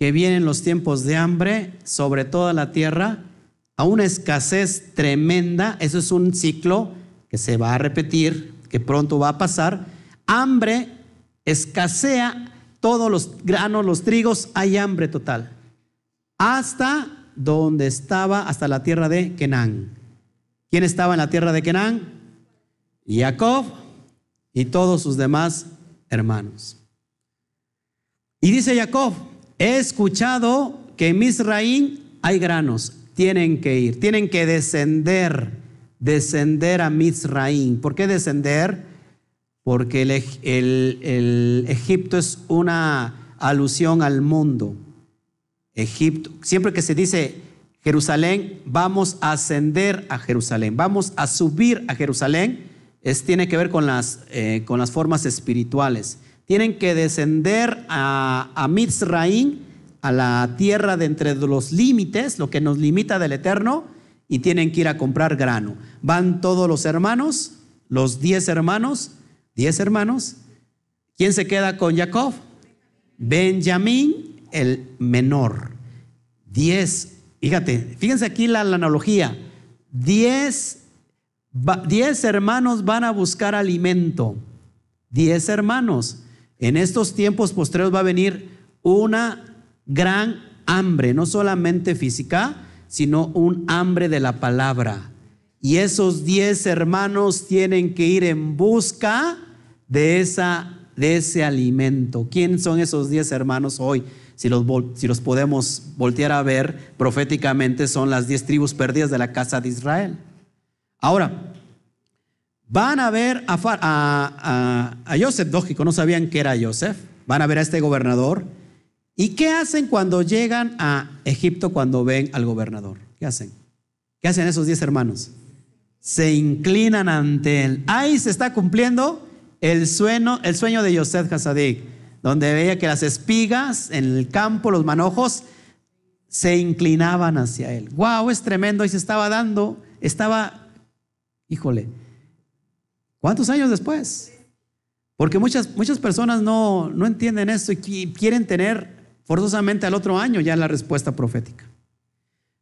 que vienen los tiempos de hambre sobre toda la tierra, a una escasez tremenda, eso es un ciclo que se va a repetir, que pronto va a pasar, hambre, escasea todos los granos, los trigos, hay hambre total. Hasta donde estaba hasta la tierra de Kenán. ¿Quién estaba en la tierra de Kenán? Jacob y todos sus demás hermanos. Y dice Jacob, he escuchado que en Misraín hay granos, tienen que ir, tienen que descender, descender a Misraín. ¿Por qué descender? Porque el, Egipto es una alusión al mundo. Egipto. Siempre que se dice Jerusalén, vamos a ascender a Jerusalén, vamos a subir a Jerusalén, es, tiene que ver con las, eh, con las formas espirituales. Tienen que descender a, a a la tierra de entre los límites, lo que nos limita del eterno, y tienen que ir a comprar grano. Van todos los hermanos, los diez hermanos, diez hermanos. ¿Quién se queda con Jacob? Benjamín el menor. Diez, fíjate, fíjense aquí la, analogía. Diez, diez hermanos van a buscar alimento. Diez hermanos. En estos tiempos postreros va a venir una gran hambre, no solamente física, sino un hambre de la palabra. Y esos diez hermanos tienen que ir en busca de, esa, de ese alimento. ¿Quién son esos diez hermanos hoy? si los, si los podemos voltear a ver proféticamente, son las diez tribus perdidas de la casa de Israel. Ahora, van a ver a, a, a, lógico, no sabían que era Joseph, van a ver a este gobernador. ¿Y qué hacen cuando llegan a Egipto cuando ven al gobernador? ¿Qué hacen? ¿Qué hacen esos diez hermanos? Se inclinan ante él. Ahí se está cumpliendo el sueño, el sueño de Joseph Hasadik donde veía que las espigas en el campo, los manojos, se inclinaban hacia él. ¡Wow! Es tremendo. Y se estaba dando, estaba, híjole, ¿cuántos años después? Porque muchas, muchas personas no, no entienden esto y quieren tener forzosamente al otro año ya la respuesta profética.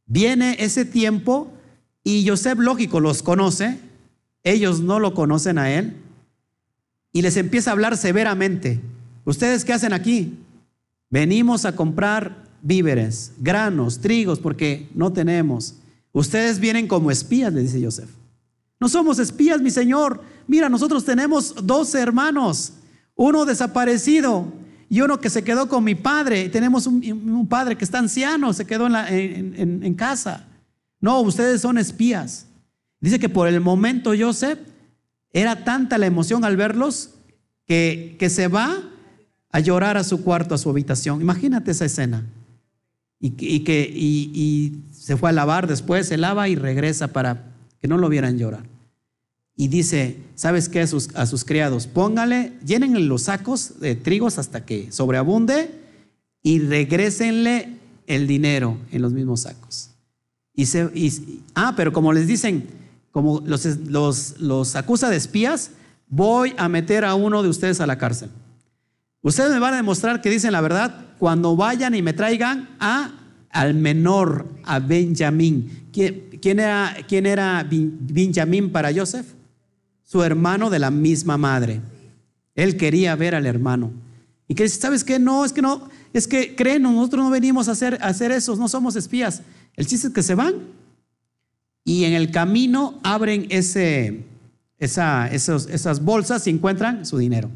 Viene ese tiempo y Joseph, lógico, los conoce, ellos no lo conocen a él, y les empieza a hablar severamente. ¿Ustedes qué hacen aquí? Venimos a comprar víveres, granos, trigos, porque no tenemos. Ustedes vienen como espías, le dice Joseph. No somos espías, mi señor. Mira, nosotros tenemos dos hermanos, uno desaparecido y uno que se quedó con mi padre. Tenemos un, padre que está anciano, se quedó en, en casa. No, ustedes son espías. Dice que por el momento Joseph era tanta la emoción al verlos que, que se va a llorar a su cuarto, a su habitación. Imagínate esa escena. Y, que y, se fue a lavar después, se lava y regresa para que no lo vieran llorar. Y dice, ¿sabes qué? A sus, criados, póngale, llenen los sacos de trigos hasta que sobreabunde y regrésenle el dinero en los mismos sacos. Y se, ah, pero como les dicen, como los, los, los acusa de espías, voy a meter a uno de ustedes a la cárcel. Ustedes me van a demostrar que dicen la verdad cuando vayan y me traigan a, al menor, a Benjamín. ¿Quién, era, quién era Benjamín para Joseph? Su hermano de la misma madre. Él quería ver al hermano. Y que dice, ¿sabes qué? No, es que no, es que creen, nosotros no venimos a hacer, a hacer eso, no somos espías. El chiste es que se van y en el camino abren ese, esa, esas bolsas y encuentran su dinero.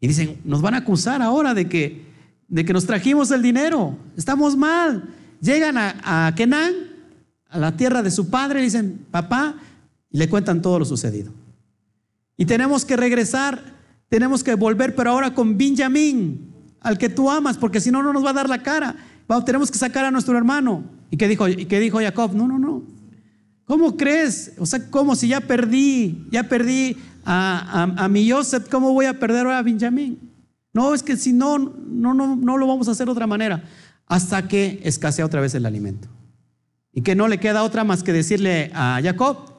Y dicen, nos van a acusar ahora de que, de que nos trajimos el dinero, estamos mal. Llegan a, a a la tierra de su padre, y dicen, papá, y le cuentan todo lo sucedido. Y tenemos que regresar, tenemos que volver, pero ahora con Benjamín, al que tú amas, porque si no, no nos va a dar la cara. Vamos, tenemos que sacar a nuestro hermano. ¿Y qué dijo, y qué dijo Jacob? No, no, no. ¿Cómo crees? O sea, ¿cómo si ya perdí, ya perdí a, mi Joseph, ¿cómo voy a perder a Benjamín? No, es que si no, no, no, no lo vamos a hacer de otra manera. Hasta que escasea otra vez el alimento. Y que no le queda otra más que decirle a Jacob,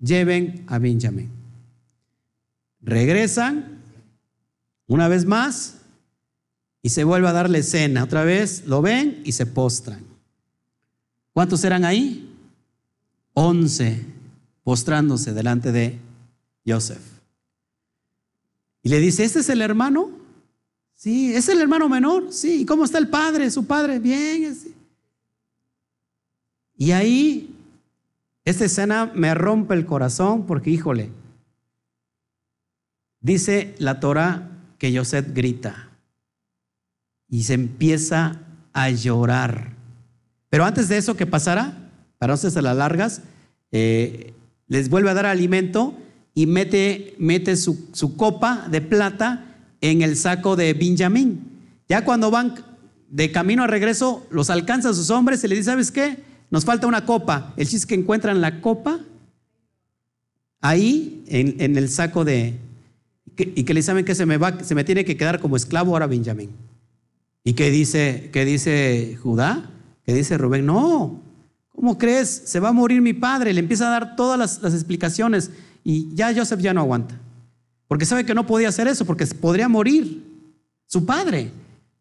lleven a Benjamín. Regresan una vez más y se vuelve a darle cena. Otra vez lo ven y se postran. ¿Cuántos eran ahí? Once postrándose delante de Joseph. Y le dice, ¿este es el hermano? Sí, ¿es el hermano menor? Sí, ¿y cómo está el padre, su padre? Bien. Y ahí, esta escena me rompe el corazón porque, híjole, dice la Torah que Joseph grita y se empieza a llorar. Pero antes de eso que pasara, para no hacerse las largas, eh, les vuelve a dar alimento y mete, mete su, su, copa de plata en el saco de Benjamín. Ya cuando van de camino a regreso, los alcanza a sus hombres y le dice, ¿sabes qué? Nos falta una copa. El chiste es que encuentran la copa ahí en, en el saco de... y que le saben que se me, va, se me tiene que quedar como esclavo ahora Benjamín. ¿Y qué dice, qué dice Judá? ¿Qué dice Rubén? No, ¿cómo crees? Se va a morir mi padre. Le empieza a dar todas las, explicaciones. Y ya Joseph ya no aguanta. Porque sabe que no podía hacer eso, porque podría morir su padre.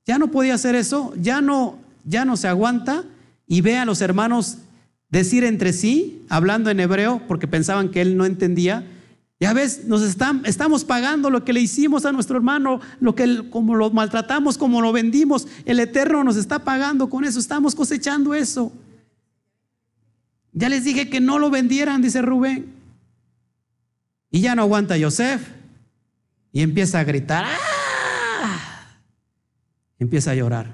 Ya no podía hacer eso, ya no, ya no se aguanta y ve a los hermanos decir entre sí, hablando en hebreo, porque pensaban que él no entendía. Ya ves, nos están, estamos pagando lo que le hicimos a nuestro hermano, lo que como lo maltratamos, como lo vendimos. El Eterno nos está pagando con eso, estamos cosechando eso. Ya les dije que no lo vendieran, dice Rubén. Y ya no aguanta Joseph. Y empieza a gritar. ¡Ah! Empieza a llorar.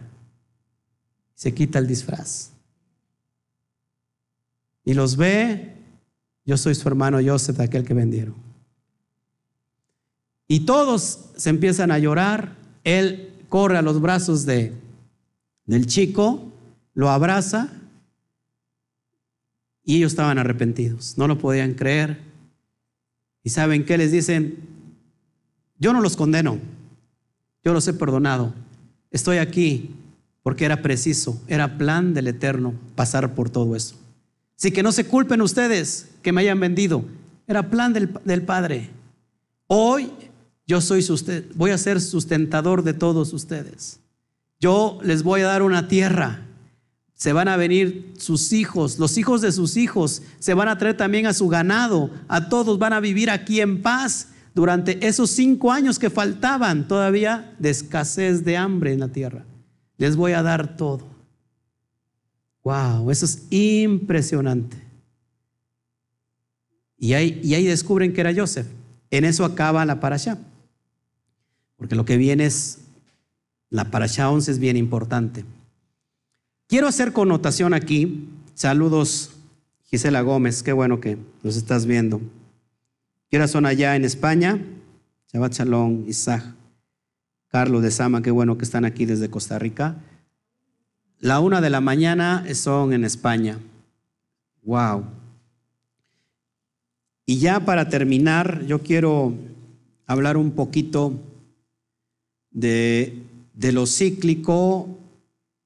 Se quita el disfraz. Y los ve. Yo soy su hermano Joseph, aquel que vendieron. Y todos se empiezan a llorar. Él corre a los brazos de, del chico, lo abraza. Y ellos estaban arrepentidos. No lo podían creer. ¿Y saben qué les dicen? Yo no los condeno, yo los he perdonado. Estoy aquí porque era preciso, era plan del Eterno pasar por todo eso. Así que no se culpen ustedes que me hayan vendido, era plan del, del Padre. Hoy yo soy voy a ser sustentador de todos ustedes. Yo les voy a dar una tierra se van a venir sus hijos, los hijos de sus hijos, se van a traer también a su ganado, a todos van a vivir aquí en paz durante esos cinco años que faltaban todavía de escasez de hambre en la tierra. Les voy a dar todo. Wow, eso es impresionante. Y ahí, y ahí descubren que era Joseph. En eso acaba la parasha. Porque lo que viene es La parasha 11 es bien importante. Quiero hacer connotación aquí. Saludos, Gisela Gómez, qué bueno que nos estás viendo. ¿Qué son allá en España? Shabbat Shalom, Isaac, Carlos de Sama, qué bueno que están aquí desde Costa Rica. La una de la mañana son en España. Wow. Y ya para terminar, yo quiero hablar un poquito de, de lo cíclico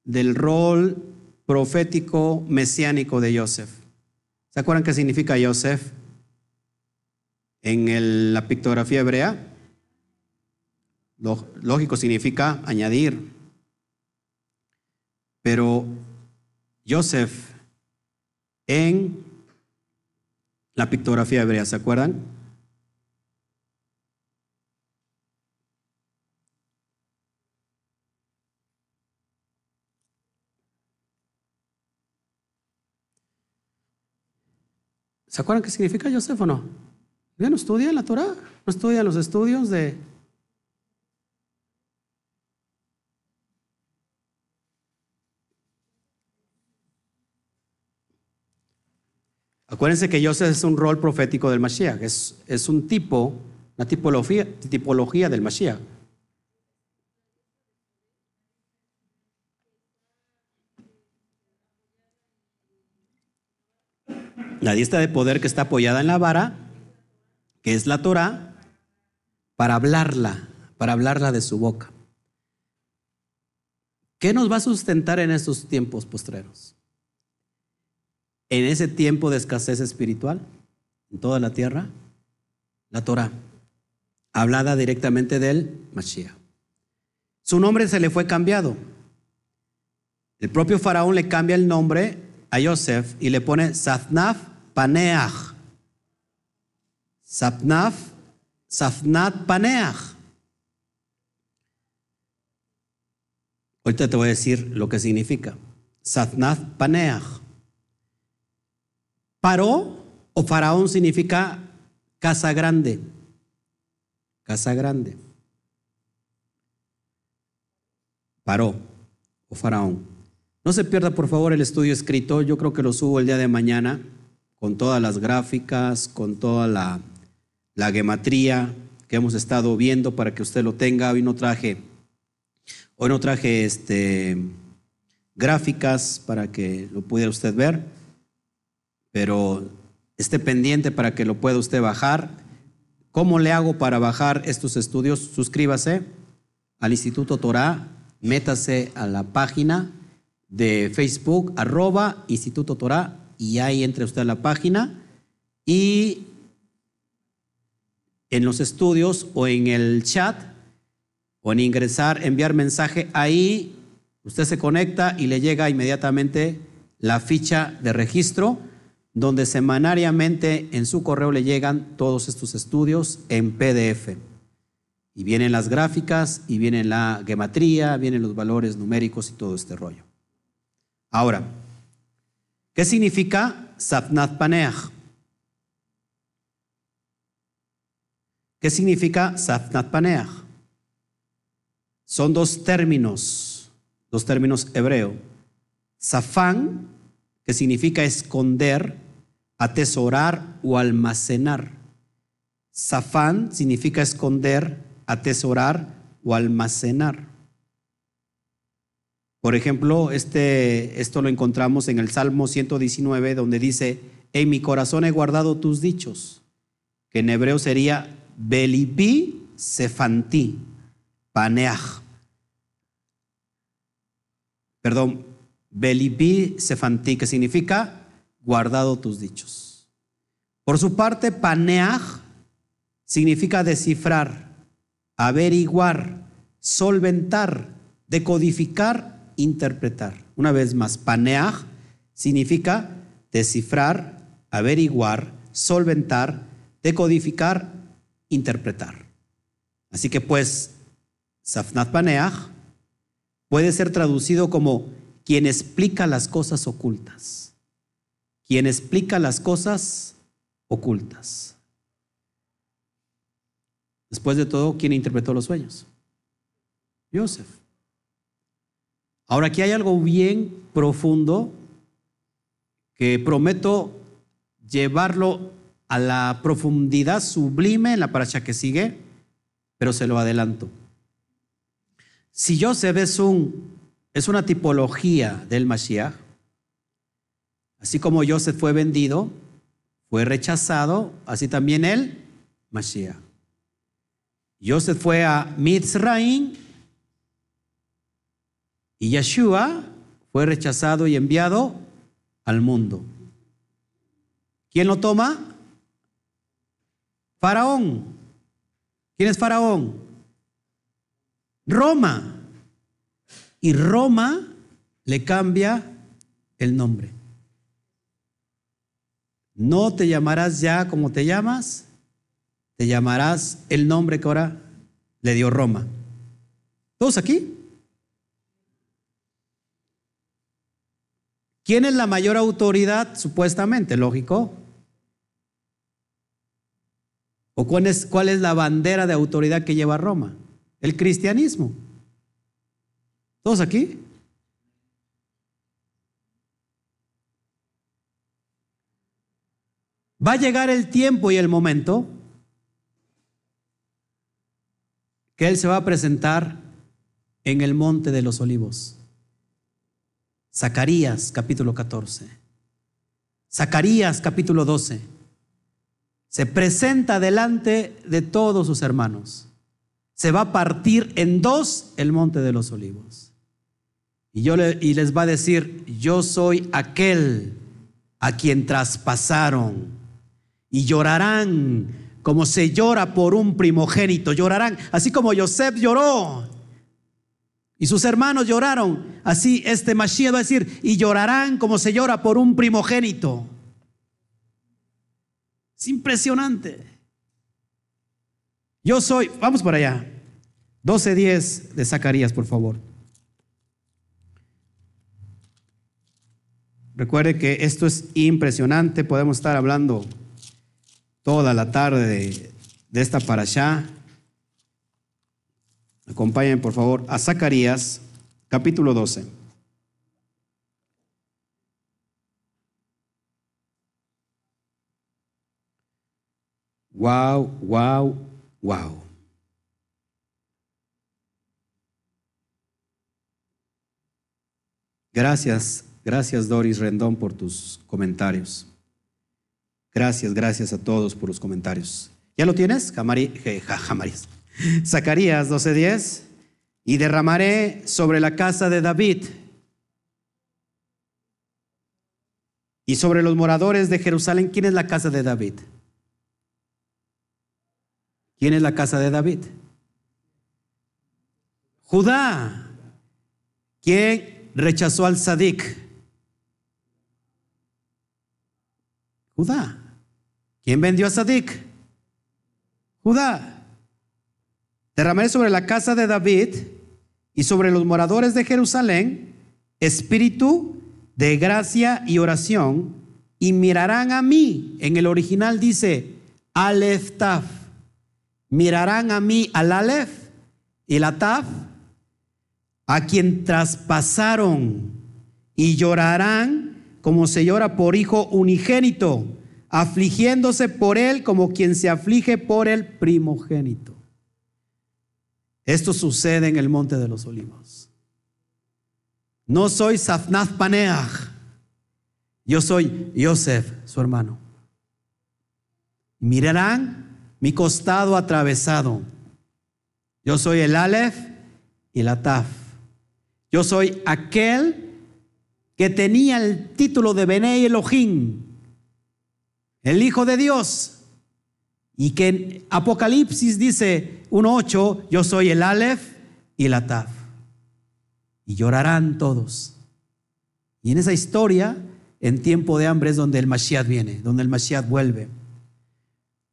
del rol profético mesiánico de Joseph. ¿Se acuerdan qué significa Joseph en la pictografía hebrea? Lógico significa añadir. Pero Joseph en la pictografía hebrea, ¿se acuerdan? ¿Se acuerdan qué significa Yosef o no? ¿Ya no estudian la Torah? ¿No estudian los estudios de... Acuérdense que Yosef es un rol profético del Mashiach, es, es un tipo, una tipología, tipología del Mashiach. La diestra de poder que está apoyada en la vara, que es la Torah, para hablarla, para hablarla de su boca. ¿Qué nos va a sustentar en estos tiempos postreros? En ese tiempo de escasez espiritual en toda la tierra, la Torah, hablada directamente del Mashiach. Su nombre se le fue cambiado. El propio faraón le cambia el nombre a Yosef y le pone Zatnaf paneach. Sapnaf, safnat paneach. Ahorita te voy a decir lo que significa. Safnat paneach. Paró o faraón significa casa grande. Casa grande. Paró o faraón. No se pierda por favor el estudio escrito. Yo creo que lo subo el día de mañana con todas las gráficas, con toda la, la gematría que hemos estado viendo para que usted lo tenga. Hoy no traje, hoy no traje este, gráficas para que lo pudiera usted ver, pero esté pendiente para que lo pueda usted bajar. ¿Cómo le hago para bajar estos estudios? Suscríbase al Instituto Torah, métase a la página de Facebook, arroba Instituto Torah y ahí entre usted a la página y en los estudios o en el chat o en ingresar, enviar mensaje, ahí usted se conecta y le llega inmediatamente la ficha de registro donde semanariamente en su correo le llegan todos estos estudios en PDF. Y vienen las gráficas, y viene la gematría, vienen los valores numéricos y todo este rollo. Ahora, ¿Qué significa Safnat Paneach? ¿Qué significa Safnat Paneach? Son dos términos, dos términos hebreos. Safán, que significa esconder, atesorar o almacenar. Safán significa esconder, atesorar o almacenar. Por ejemplo, este, esto lo encontramos en el Salmo 119, donde dice, en mi corazón he guardado tus dichos, que en hebreo sería Belipi Sefanti, Paneach. Perdón, Belipi Sefanti, que significa guardado tus dichos. Por su parte, Paneach significa descifrar, averiguar, solventar, decodificar interpretar. Una vez más, paneaj significa descifrar, averiguar, solventar, decodificar, interpretar. Así que pues, Safnat Paneach puede ser traducido como quien explica las cosas ocultas. Quien explica las cosas ocultas. Después de todo, ¿quién interpretó los sueños? Joseph. Ahora aquí hay algo bien profundo que prometo llevarlo a la profundidad sublime en la paracha que sigue, pero se lo adelanto. Si Joseph es, un, es una tipología del Mashiach, así como Joseph fue vendido, fue rechazado, así también él, Mashiach. Joseph fue a Mitzraim y Yeshua fue rechazado y enviado al mundo. ¿Quién lo toma? Faraón. ¿Quién es Faraón? Roma. Y Roma le cambia el nombre. No te llamarás ya como te llamas, te llamarás el nombre que ahora le dio Roma. ¿Todos aquí? ¿Quién es la mayor autoridad? Supuestamente, lógico. ¿O cuál es, cuál es la bandera de autoridad que lleva Roma? El cristianismo. ¿Todos aquí? Va a llegar el tiempo y el momento que Él se va a presentar en el monte de los olivos. Zacarías capítulo 14. Zacarías capítulo 12. Se presenta delante de todos sus hermanos. Se va a partir en dos el monte de los olivos. Y, yo y les va a decir, yo soy aquel a quien traspasaron. Y llorarán como se llora por un primogénito. Llorarán, así como Joseph lloró y sus hermanos lloraron. Así este Mashiach va a decir, y llorarán como se llora por un primogénito. Es impresionante. Yo soy, vamos para allá. 12.10 de Zacarías, por favor. Recuerde que esto es impresionante. Podemos estar hablando toda la tarde de, de esta allá. Acompáñenme por favor a Zacarías capítulo 12. Wow, wow, wow. Gracias, gracias Doris Rendón por tus comentarios. Gracias, gracias a todos por los comentarios. ¿Ya lo tienes? Jamari, Jamarías. Zacarías 12:10, y derramaré sobre la casa de David y sobre los moradores de Jerusalén. ¿Quién es la casa de David? ¿Quién es la casa de David? Judá. ¿Quién rechazó al Sadik? Judá. ¿Quién vendió a Sadik? Judá. Derramaré sobre la casa de David y sobre los moradores de Jerusalén espíritu de gracia y oración y mirarán a mí. En el original dice Aleph Taf. Mirarán a mí al Aleph y la Taf a quien traspasaron y llorarán como se llora por hijo unigénito, afligiéndose por él como quien se aflige por el primogénito. Esto sucede en el monte de los olivos. No soy Safnath Paneach. Yo soy Yosef, su hermano. Mirarán mi costado atravesado. Yo soy el Aleph y la Taf. Yo soy aquel que tenía el título de Bene Elohim, el Hijo de Dios. Y que en Apocalipsis dice 1.8, yo soy el Aleph y el Ataf. Y llorarán todos. Y en esa historia, en tiempo de hambre es donde el Mashiach viene, donde el Mashiach vuelve.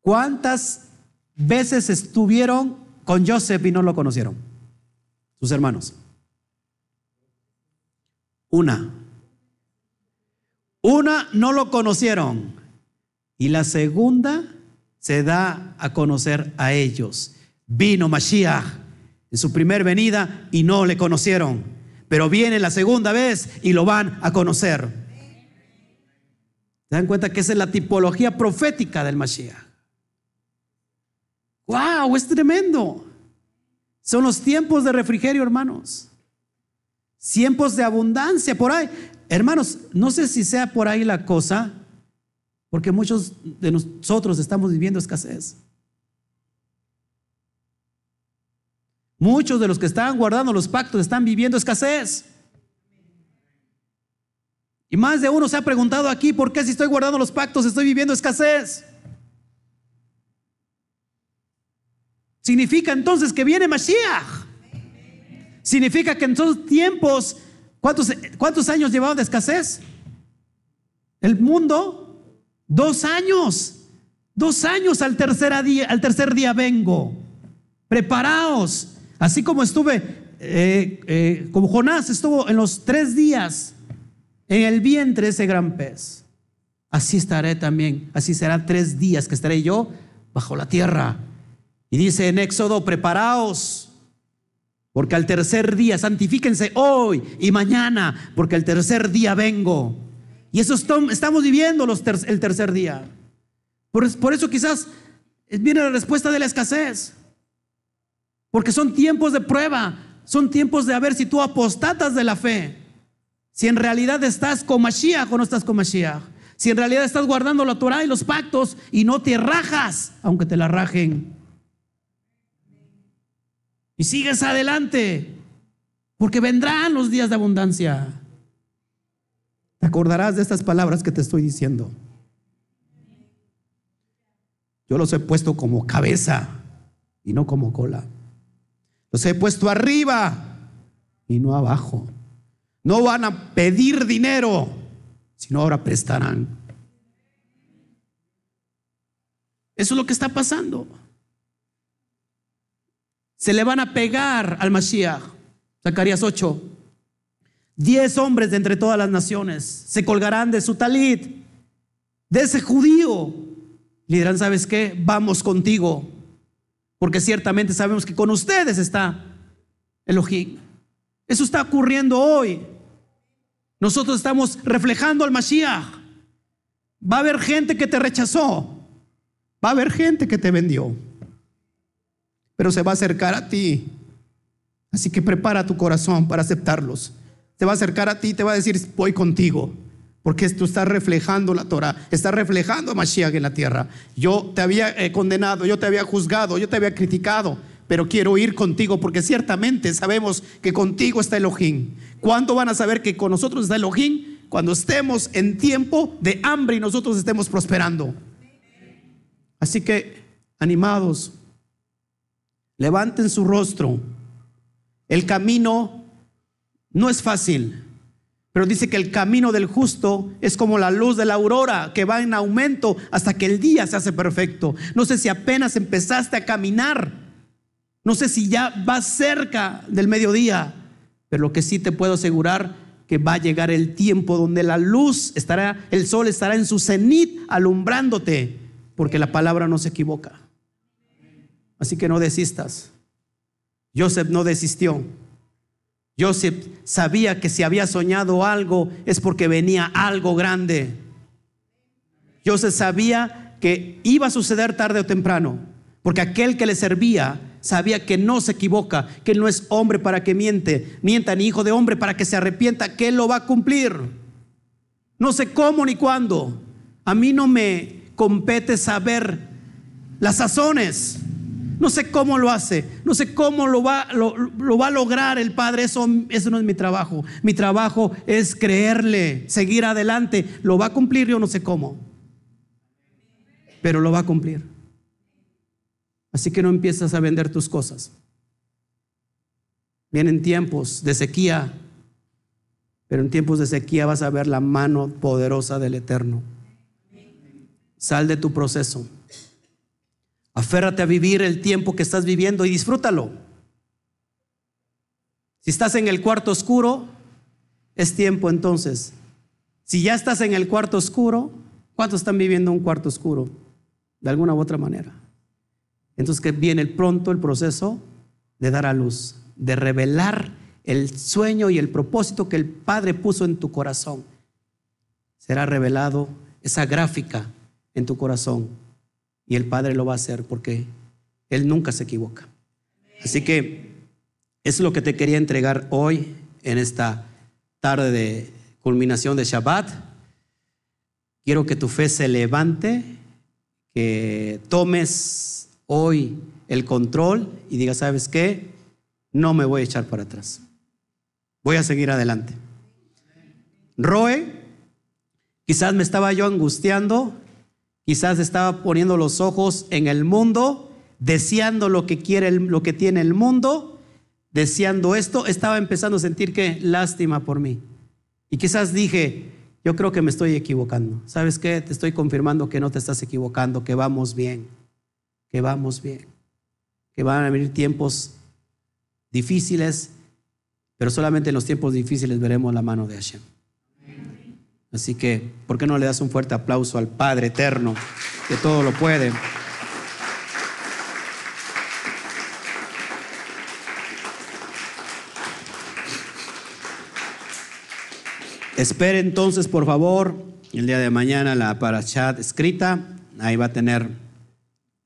¿Cuántas veces estuvieron con Joseph y no lo conocieron? Sus hermanos. Una. Una no lo conocieron. Y la segunda se da a conocer a ellos. Vino Mashiach en su primer venida y no le conocieron. pero viene la segunda vez y lo van a conocer. ¿Se dan cuenta que esa es la tipología profética del Mashiach? ¡Wow! Es tremendo. Son los tiempos de refrigerio, hermanos. Tiempos de abundancia por ahí. Hermanos, no sé si sea por ahí la cosa, porque muchos de nosotros estamos viviendo escasez. Muchos de los que están guardando los pactos están viviendo escasez. Y más de uno se ha preguntado aquí, ¿por qué si estoy guardando los pactos estoy viviendo escasez? Significa entonces que viene Mashiach. Significa que en esos tiempos, ¿cuántos, cuántos años llevaban de escasez? El mundo, dos años. Dos años al tercer día, al tercer día vengo. Preparaos. Así como estuve, eh, eh, como Jonás estuvo en los tres días en el vientre ese gran pez. Así estaré también. Así serán tres días que estaré yo bajo la tierra. Y dice en Éxodo, preparaos, porque al tercer día, santifíquense hoy y mañana, porque al tercer día vengo. Y eso estamos viviendo el tercer día. Por, por eso quizás viene la respuesta de la escasez. Porque son tiempos de prueba, son tiempos de a ver si tú apostatas de la fe. Si en realidad estás con Mashiach o no estás con Mashiach. Si en realidad estás guardando la Torah y los pactos y no te rajas, aunque te la rajen. Y sigues adelante, porque vendrán los días de abundancia. Te acordarás de estas palabras que te estoy diciendo. Yo los he puesto como cabeza y no como cola. Los he puesto arriba y no abajo. No van a pedir dinero, sino ahora prestarán. Eso es lo que está pasando se le van a pegar al Mashiach. Zacarías 8. Diez hombres de entre todas las naciones se colgarán de su talit, de ese judío. Le dirán, ¿sabes qué? Vamos contigo. Porque ciertamente sabemos que con ustedes está Elohim. Eso está ocurriendo hoy. Nosotros estamos reflejando al Mashiach. Va a haber gente que te rechazó. Va a haber gente que te vendió pero se va a acercar a ti. Así que prepara tu corazón para aceptarlos. Se va a acercar a ti y te va a decir, voy contigo. Porque tú estás reflejando la Torah, estás reflejando a Mashiach en la tierra. Yo te había eh, condenado, yo te había juzgado, yo te había criticado, pero quiero ir contigo porque ciertamente sabemos que contigo está Elohim. ¿Cuándo van a saber que con nosotros está Elohim? Cuando estemos en tiempo de hambre y nosotros estemos prosperando. Así que, animados, levanten su rostro. El camino no es fácil, pero dice que el camino del justo es como la luz de la aurora que va en aumento hasta que el día se hace perfecto. No sé si apenas empezaste a caminar, no sé si ya vas cerca del mediodía, pero lo que sí te puedo asegurar que va a llegar el tiempo donde la luz estará, el sol estará en su cenit alumbrándote, porque la palabra no se equivoca. Así que no desistas. Joseph no desistió. Joseph sabía que si había soñado algo es porque venía algo grande. Joseph sabía que iba a suceder tarde o temprano, porque aquel que le servía sabía que no se equivoca, que no es hombre para que miente, mienta ni hijo de hombre para que se arrepienta, que él lo va a cumplir. No sé cómo ni cuándo. A mí no me compete saber las sazones. No sé cómo lo hace, no sé cómo lo va, lo, va a lograr el Padre. Eso, eso no es mi trabajo. Mi trabajo es creerle, seguir adelante. ¿Lo va a cumplir? Yo no sé cómo, pero lo va a cumplir. Así que no empiezas a vender tus cosas. Vienen tiempos de sequía, pero en tiempos de sequía vas a ver la mano poderosa del Eterno. Sal de tu proceso. Aférrate a vivir el tiempo que estás viviendo y disfrútalo. Si estás en el cuarto oscuro, es tiempo entonces. Si ya estás en el cuarto oscuro, ¿cuántos están viviendo un cuarto oscuro? De alguna u otra manera. Entonces que viene pronto el proceso de dar a luz, de revelar el sueño y el propósito que el Padre puso en tu corazón. Será revelado esa gráfica en tu corazón y el Padre lo va a hacer porque Él nunca se equivoca. Así que es lo que te quería entregar hoy en esta tarde de culminación de Shabbat. Quiero que tu fe se levante, que tomes hoy el control y digas, ¿sabes qué? No me voy a echar para atrás. Voy a seguir adelante. Roe, quizás me estaba yo angustiando, quizás estaba poniendo los ojos en el mundo, deseando lo que quiere, lo que tiene el mundo, deseando esto, estaba empezando a sentir que lástima por mí. Y quizás dije, yo creo que me estoy equivocando. ¿Sabes qué? Te estoy confirmando que no te estás equivocando, que vamos bien, que vamos bien, que van a venir tiempos difíciles, pero solamente en los tiempos difíciles veremos la mano de Hashem. Así que, ¿por qué no le das un fuerte aplauso al Padre Eterno, que todo lo puede? Espere entonces, por favor, el día de mañana la parachat escrita. Ahí va a tener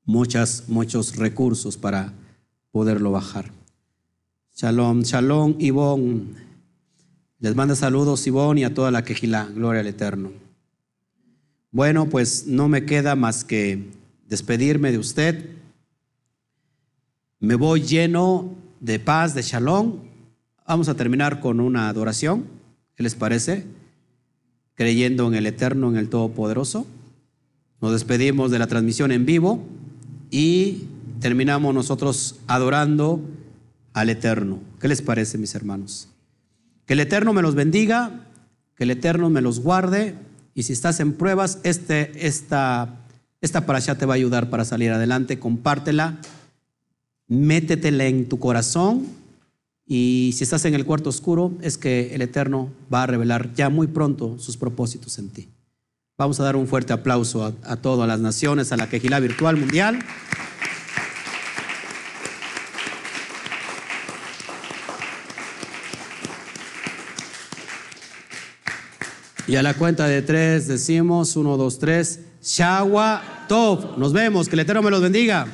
muchas, muchos recursos para poderlo bajar. Shalom, shalom, Ivonne. Les manda saludos, Ivonne, y a toda la quejila. Gloria al Eterno. Bueno, pues no me queda más que despedirme de usted. Me voy lleno de paz, de shalom. Vamos a terminar con una adoración. ¿Qué les parece? Creyendo en el Eterno, en el Todopoderoso. Nos despedimos de la transmisión en vivo y terminamos nosotros adorando al Eterno. ¿Qué les parece, mis hermanos? Que el Eterno me los bendiga, que el Eterno me los guarde y si estás en pruebas, este, esta, esta allá te va a ayudar para salir adelante. Compártela, métetela en tu corazón y si estás en el cuarto oscuro, es que el Eterno va a revelar ya muy pronto sus propósitos en ti. Vamos a dar un fuerte aplauso a, todas las naciones, a la Quejilá Virtual Mundial. Y a la cuenta de tres decimos, uno, dos, tres, Shawa Tov. Nos vemos, que el Eterno me los bendiga.